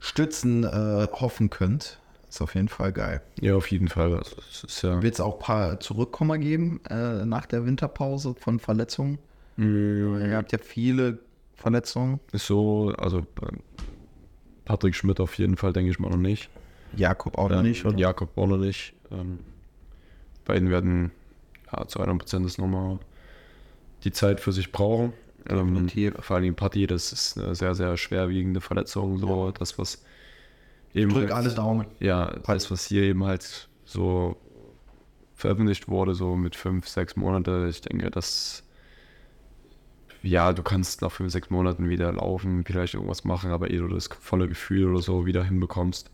Stützen äh, hoffen könnt. Ist auf jeden Fall geil. ja, auf jeden Fall. Also, ja, Wird es auch ein paar Zurückkommer geben äh, nach der Winterpause von Verletzungen? Ihr habt ja viele Verletzungen. ist so, also Patrick Schmidt auf jeden Fall, denke ich mal noch nicht. Jakob auch noch Ähm, nicht, oder? Jakob auch noch nicht. Ähm, beiden werden ja, zu 100% das nochmal die Zeit für sich brauchen. Ähm, vor allem Patti, das ist eine sehr, sehr schwerwiegende Verletzung. So, das, was eben Drück halt- alle Daumen. Ja, das, was hier eben halt so veröffentlicht wurde, so mit fünf, sechs Monate, ich denke, dass ja, du kannst nach fünf, sechs Monaten wieder laufen, vielleicht irgendwas machen, aber ehe du das volle Gefühl oder so wieder hinbekommst.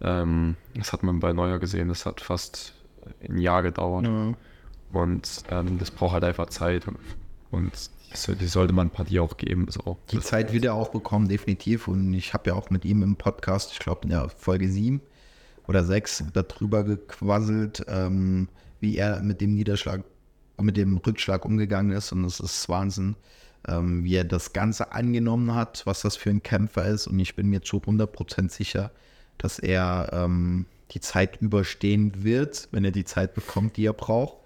Ähm, das hat man bei Neuer gesehen, das hat fast ein Jahr gedauert. Und ähm, das braucht halt einfach Zeit. Und die, soll- die sollte man Partie auch geben. So. Die Zeit wird er auch bekommen, definitiv. Und ich habe ja auch mit ihm im Podcast, ich glaube in der Folge 7 oder 6, darüber gequasselt, ähm, wie er mit dem Niederschlag, mit dem Rückschlag umgegangen ist. Und es ist Wahnsinn, ähm, wie er das Ganze angenommen hat, was das für ein Kämpfer ist. Und ich bin mir zu 100% sicher, dass er ähm, die Zeit überstehen wird, wenn er die Zeit bekommt, die er braucht.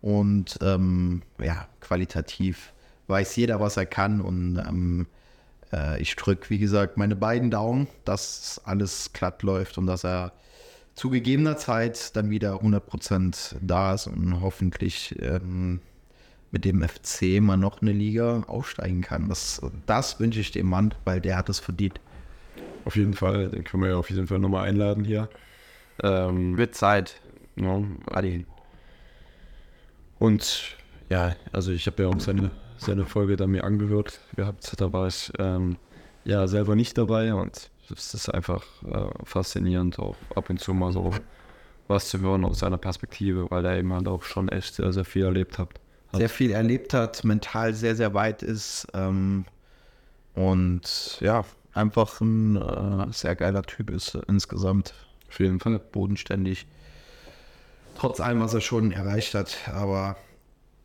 Und ähm, ja, qualitativ weiß jeder, was er kann. Und ähm, äh, ich drücke, wie gesagt, meine beiden Daumen, dass alles glatt läuft und dass er zu gegebener Zeit dann wieder 100% da ist und hoffentlich ähm, mit dem FC mal noch eine Liga aufsteigen kann. Das, das wünsche ich dem Mann, weil der hat es verdient. Auf jeden Fall, den können wir ja auf jeden Fall nochmal einladen hier. Ähm, Wird Zeit. ja, Adi. Und ja, also ich habe ja auch seine, seine Folge da mir angehört gehabt. Da war ich ähm, ja selber nicht dabei und es ist einfach äh, faszinierend, auch ab und zu mal so was zu hören aus seiner Perspektive, weil er eben halt auch schon echt sehr, sehr viel erlebt hat. sehr viel erlebt hat, mental sehr, sehr weit ist ähm, und ja, einfach ein äh, sehr geiler Typ ist äh, insgesamt. Auf jeden Fall. Bodenständig. Trotz allem, was er schon erreicht hat. Aber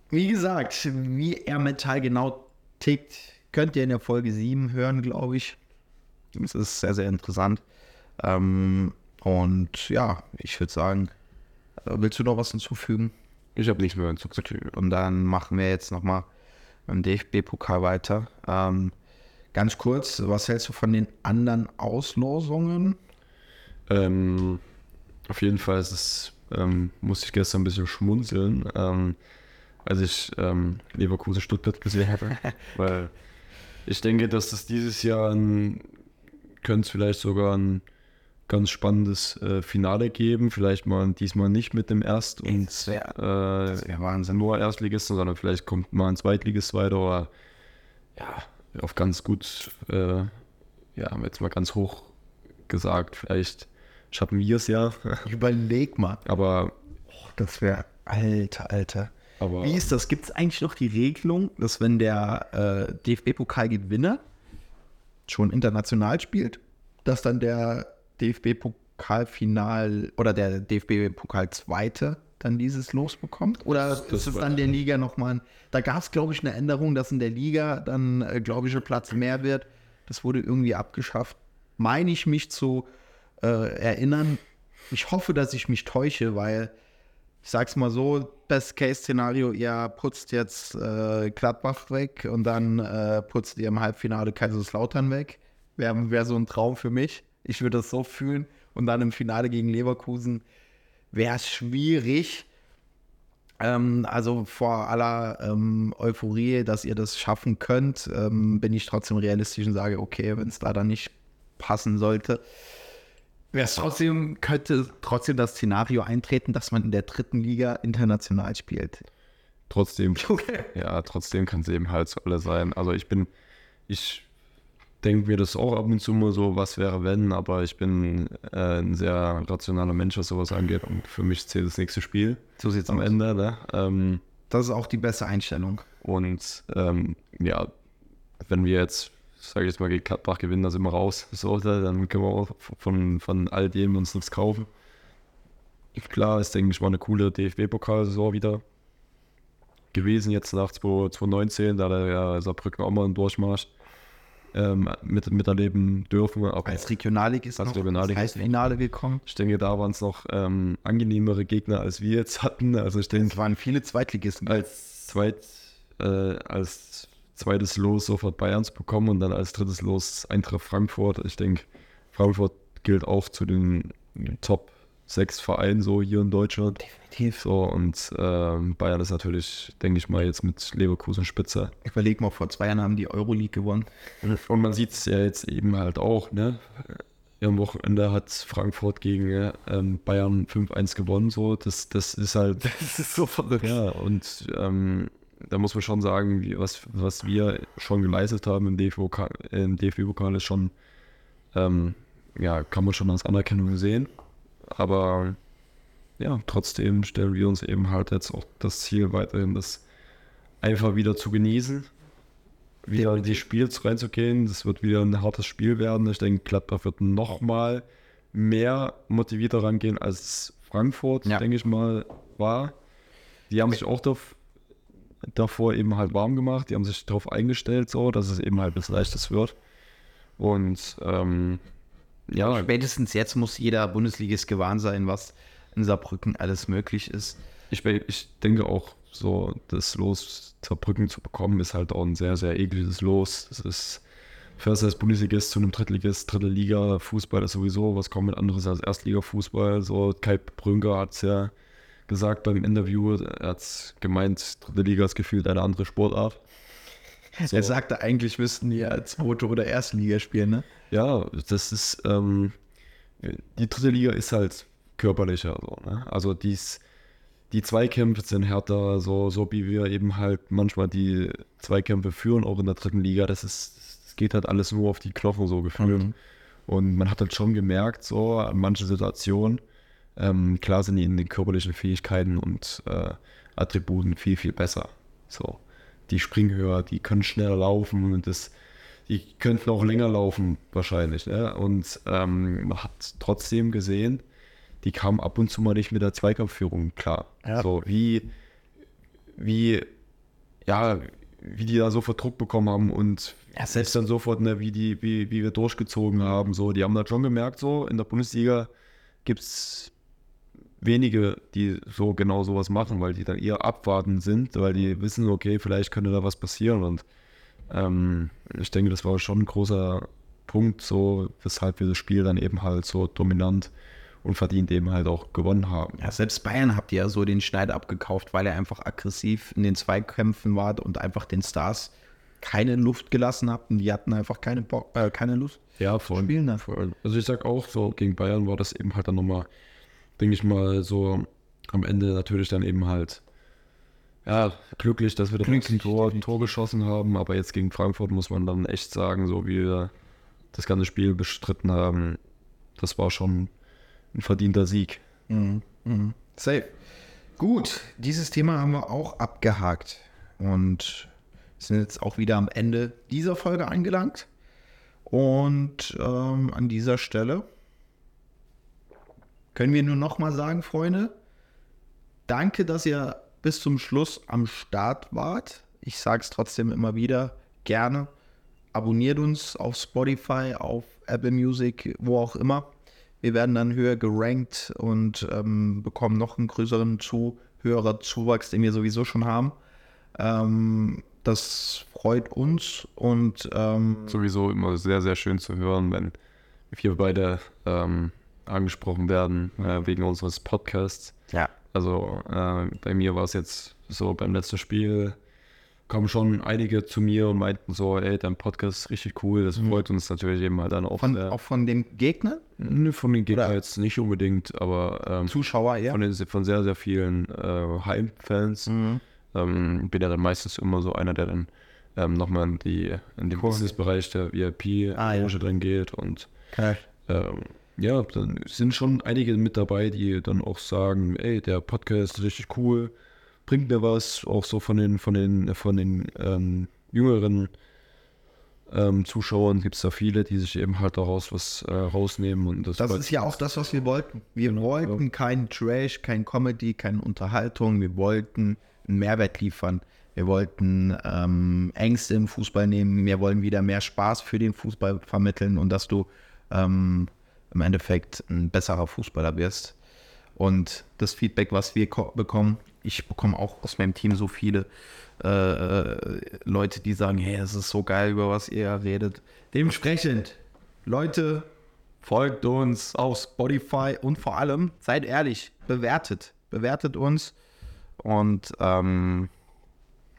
wie gesagt, wie er mental genau tickt, könnt ihr in der Folge 7 hören, glaube ich. Das ist sehr, sehr interessant. Ähm, und ja, ich würde sagen, äh, willst du noch was hinzufügen? Ich habe nichts mehr hinzuzufügen. Und dann machen wir jetzt nochmal beim DFB-Pokal weiter. Ähm, ganz kurz, was hältst du von den anderen Auslosungen? Ähm, auf jeden Fall ist es, ähm, musste ich gestern ein bisschen schmunzeln, ähm, als ich ähm, Leverkusen Stuttgart gesehen habe. (laughs) weil ich denke, dass das dieses Jahr ein, könnte es vielleicht sogar ein ganz spannendes äh, Finale geben. Vielleicht mal diesmal nicht mit dem Erst- und Das wär- äh, wär Wahnsinn. nur Erstligisten, sondern vielleicht kommt mal ein Zweitligist weiter oder ja, auf ganz gut, äh, ja, jetzt mal ganz hoch gesagt, vielleicht schaffen wir es ja. (laughs) Überleg mal. Aber, Das wäre, alter, alter. aber Wie ist das? Gibt es eigentlich noch die Regelung, dass wenn der äh, DFB-Pokalgewinner schon international spielt, dass dann der DFB-Pokalfinal oder der DFB-Pokal-Zweite dann dieses Los bekommt? Oder das ist es dann der Liga nochmal? Da gab es, glaube ich, eine Änderung, dass in der Liga dann, äh, glaube ich, ein Platz mehr wird. Das wurde irgendwie abgeschafft. Meine ich mich zu äh, erinnern. Ich hoffe, dass ich mich täusche, weil ich sag's mal so, Best-Case-Szenario, ihr putzt jetzt äh, Gladbach weg und dann äh, putzt ihr im Halbfinale Kaiserslautern weg. Wäre wär so ein Traum für mich. Ich würde das so fühlen. Und dann im Finale gegen Leverkusen wäre es schwierig. Ähm, also vor aller ähm, Euphorie, dass ihr das schaffen könnt, ähm, bin ich trotzdem realistisch und sage, okay, wenn es da dann nicht passen sollte, es trotzdem, könnte trotzdem das Szenario eintreten, dass man in der dritten Liga international spielt. Trotzdem, (laughs) ja, trotzdem kann es eben halt so alle sein. Also ich bin, ich denke mir das auch ab und zu mal so, was wäre wenn, aber ich bin äh, ein sehr rationaler Mensch, was sowas angeht und für mich zählt das nächste Spiel. So sieht's am aus. Ende, ne? Ähm, Das ist auch die beste Einstellung. und ähm, ja, wenn wir jetzt, sage ich jetzt mal, gegen Gladbach gewinnen, dann sind wir raus. So, dann können wir auch von, von all dem uns nichts kaufen. Klar, ist, denke ich, mal eine coole DFB-Pokalsaison wieder gewesen, jetzt nach 2019, da der ja Saarbrücken auch mal einen Durchmarsch ähm, mit, miterleben dürfen. Aber Als Regionalligist Als noch Regionalligist. das heißt Finale willkommen. ich denke, da waren es noch ähm, angenehmere Gegner, als wir jetzt hatten. Also ich denke, Es waren viele Zweitligisten. als, zweit, äh, als zweites Los sofort Bayern zu bekommen und dann als drittes Los Eintracht Frankfurt. Ich denke, Frankfurt gilt auch zu den Top 6 Vereinen so hier in Deutschland. Definitiv. So und ähm, Bayern ist natürlich, denke ich mal, jetzt mit Leverkusen Spitze. Überleg mal, vor zwei Jahren haben die Euroleague gewonnen. Und man sieht es ja jetzt eben halt auch, ne? Am Wochenende hat Frankfurt gegen ähm, Bayern 5-1 gewonnen. So, das, das ist halt Das ist so verrückt. Ja, und ähm, da muss man schon sagen, was, was wir schon geleistet haben im DFB-Pokal ist schon, ähm, ja, kann man schon als Anerkennung sehen. Aber ja, trotzdem stellen wir uns eben halt jetzt auch das Ziel weiterhin, das einfach wieder zu genießen, wieder in die Spiele reinzugehen. Das wird wieder ein hartes Spiel werden. Ich denke, Gladbach wird noch mal mehr motivierter rangehen als Frankfurt, Ja. denke ich mal, war. Die haben sich auch dav davor eben halt warm gemacht. Die haben sich darauf eingestellt, so, dass es eben halt was Leichtes wird. Und ähm, ja, Spätestens jetzt muss jeder Bundesligist gewarnt sein, was in Saarbrücken alles möglich ist. ich, ich denke auch, so das Los Saarbrücken zu bekommen, ist halt auch ein sehr, sehr ekliges Los. Es ist fährst als Bundesligist zu einem Drittligist, dritte Liga, Fußball ist sowieso was komplett anderes als Erstliga-Fußball. So, Kai Brünker hat es ja gesagt beim Interview, er hat gemeint, dritte Liga ist gefühlt eine andere Sportart. So. Er sagte, eigentlich müssten die ja zweite oder erste Liga spielen, ne? Ja, das ist, ähm, die dritte Liga ist halt körperlicher. So, ne? Also dies, die Zweikämpfe sind härter, so, so wie wir eben halt manchmal die Zweikämpfe führen, auch in der dritten Liga. Das ist, das geht halt alles nur auf die Knochen so gefühlt. Mhm. Und man hat halt schon gemerkt, so an manchen Situationen, ähm, klar sind die in den körperlichen Fähigkeiten und äh, Attributen viel, viel besser. So, die springen höher, die können schneller laufen und das, die könnten auch länger laufen wahrscheinlich. Ne? Und ähm, man hat trotzdem gesehen, die kamen ab und zu mal nicht mit der Zweikampfführung klar. Ja. So wie, wie, ja, wie die da sofort Druck bekommen haben und Ja, selbst dann sofort, ne, wie, die, wie, wie wir durchgezogen haben. So, die haben da schon gemerkt, so in der Bundesliga gibt es wenige, die so genau sowas machen, weil die dann eher abwarten sind, weil die wissen, okay, vielleicht könnte da was passieren. Und ähm, ich denke, das war schon ein großer Punkt, so weshalb wir das Spiel dann eben halt so dominant und verdient eben halt auch gewonnen haben. Ja, selbst Bayern habt ihr ja so den Schneid abgekauft, weil er einfach aggressiv in den Zweikämpfen war und einfach den Stars keine Luft gelassen habt und die hatten einfach keine, Bock, äh, keine Lust. Ja, voll. Spielen. Also ich sag auch so, gegen Bayern war das eben halt dann nochmal, denke ich mal, so am Ende natürlich dann eben halt, ja, glücklich, dass wir das Glücklich, Tor, definitiv. Tor geschossen haben, aber jetzt gegen Frankfurt muss man dann echt sagen, so wie wir das ganze Spiel bestritten haben, das war schon ein verdienter Sieg. Safe. Gut, dieses Thema haben wir auch abgehakt und sind jetzt auch wieder am Ende dieser Folge angelangt. Und ähm, an dieser Stelle können wir nur noch mal sagen, Freunde, danke, dass ihr bis zum Schluss am Start wart. Ich sage es trotzdem immer wieder, gerne. Abonniert uns auf Spotify, auf Apple Music, wo auch immer. Wir werden dann höher gerankt und ähm, bekommen noch einen größeren Zuhörerzuwachs, den wir sowieso schon haben. Ähm, das freut uns und ähm, Sowieso immer sehr, sehr schön zu hören, wenn wir beide ähm, angesprochen werden äh, wegen unseres Podcasts. ja. Also äh, bei mir war es jetzt so beim letzten Spiel, kamen schon einige zu mir und meinten so, ey, dein Podcast ist richtig cool. Das freut uns natürlich eben halt dann auch von, sehr. auch von den Gegnern, Nö, von den Gegnern jetzt nicht unbedingt, aber ähm, Zuschauer eher. von, den, von sehr, sehr vielen äh, Heimfans. Mhm. Ähm, bin ja dann meistens immer so einer, der dann ähm, nochmal in, die, in den Businessbereich der VIP-Branche Ah, ja. drin geht und Okay. ähm, ja, dann sind schon einige mit dabei, die dann auch sagen, ey, der Podcast ist richtig cool, bringt mir was, auch so von den, von den, von den ähm, jüngeren ähm, Zuschauern gibt es da viele, die sich eben halt daraus was äh, rausnehmen und das, Das ist ja auch das, was wir wollten. Wir wollten kein Trash, kein Comedy, keine Unterhaltung. Wir wollten einen Mehrwert liefern. Wir wollten ähm, Ängste im Fußball nehmen. Wir wollen wieder mehr Spaß für den Fußball vermitteln und dass du ähm, im Endeffekt ein besserer Fußballer wirst. Und das Feedback, was wir ko- bekommen, ich bekomme auch aus meinem Team so viele äh, äh, Leute, die sagen, hey, es ist so geil, über was ihr redet. Dementsprechend, Leute, folgt uns auf Spotify und vor allem, seid ehrlich, bewertet. Bewertet uns. Und ähm,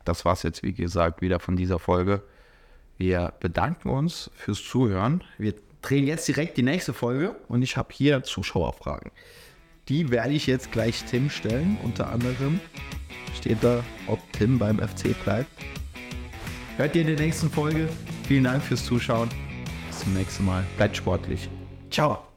das war's jetzt, wie gesagt, wieder von dieser Folge. Wir bedanken uns fürs Zuhören. Wir drehen jetzt direkt die nächste Folge und ich habe hier Zuschauerfragen. Die werde ich jetzt gleich Tim stellen. Unter anderem steht da, ob Tim beim FC bleibt. Hört ihr in der nächsten Folge. Vielen Dank fürs Zuschauen. Bis zum nächsten Mal. Bleibt sportlich. Ciao.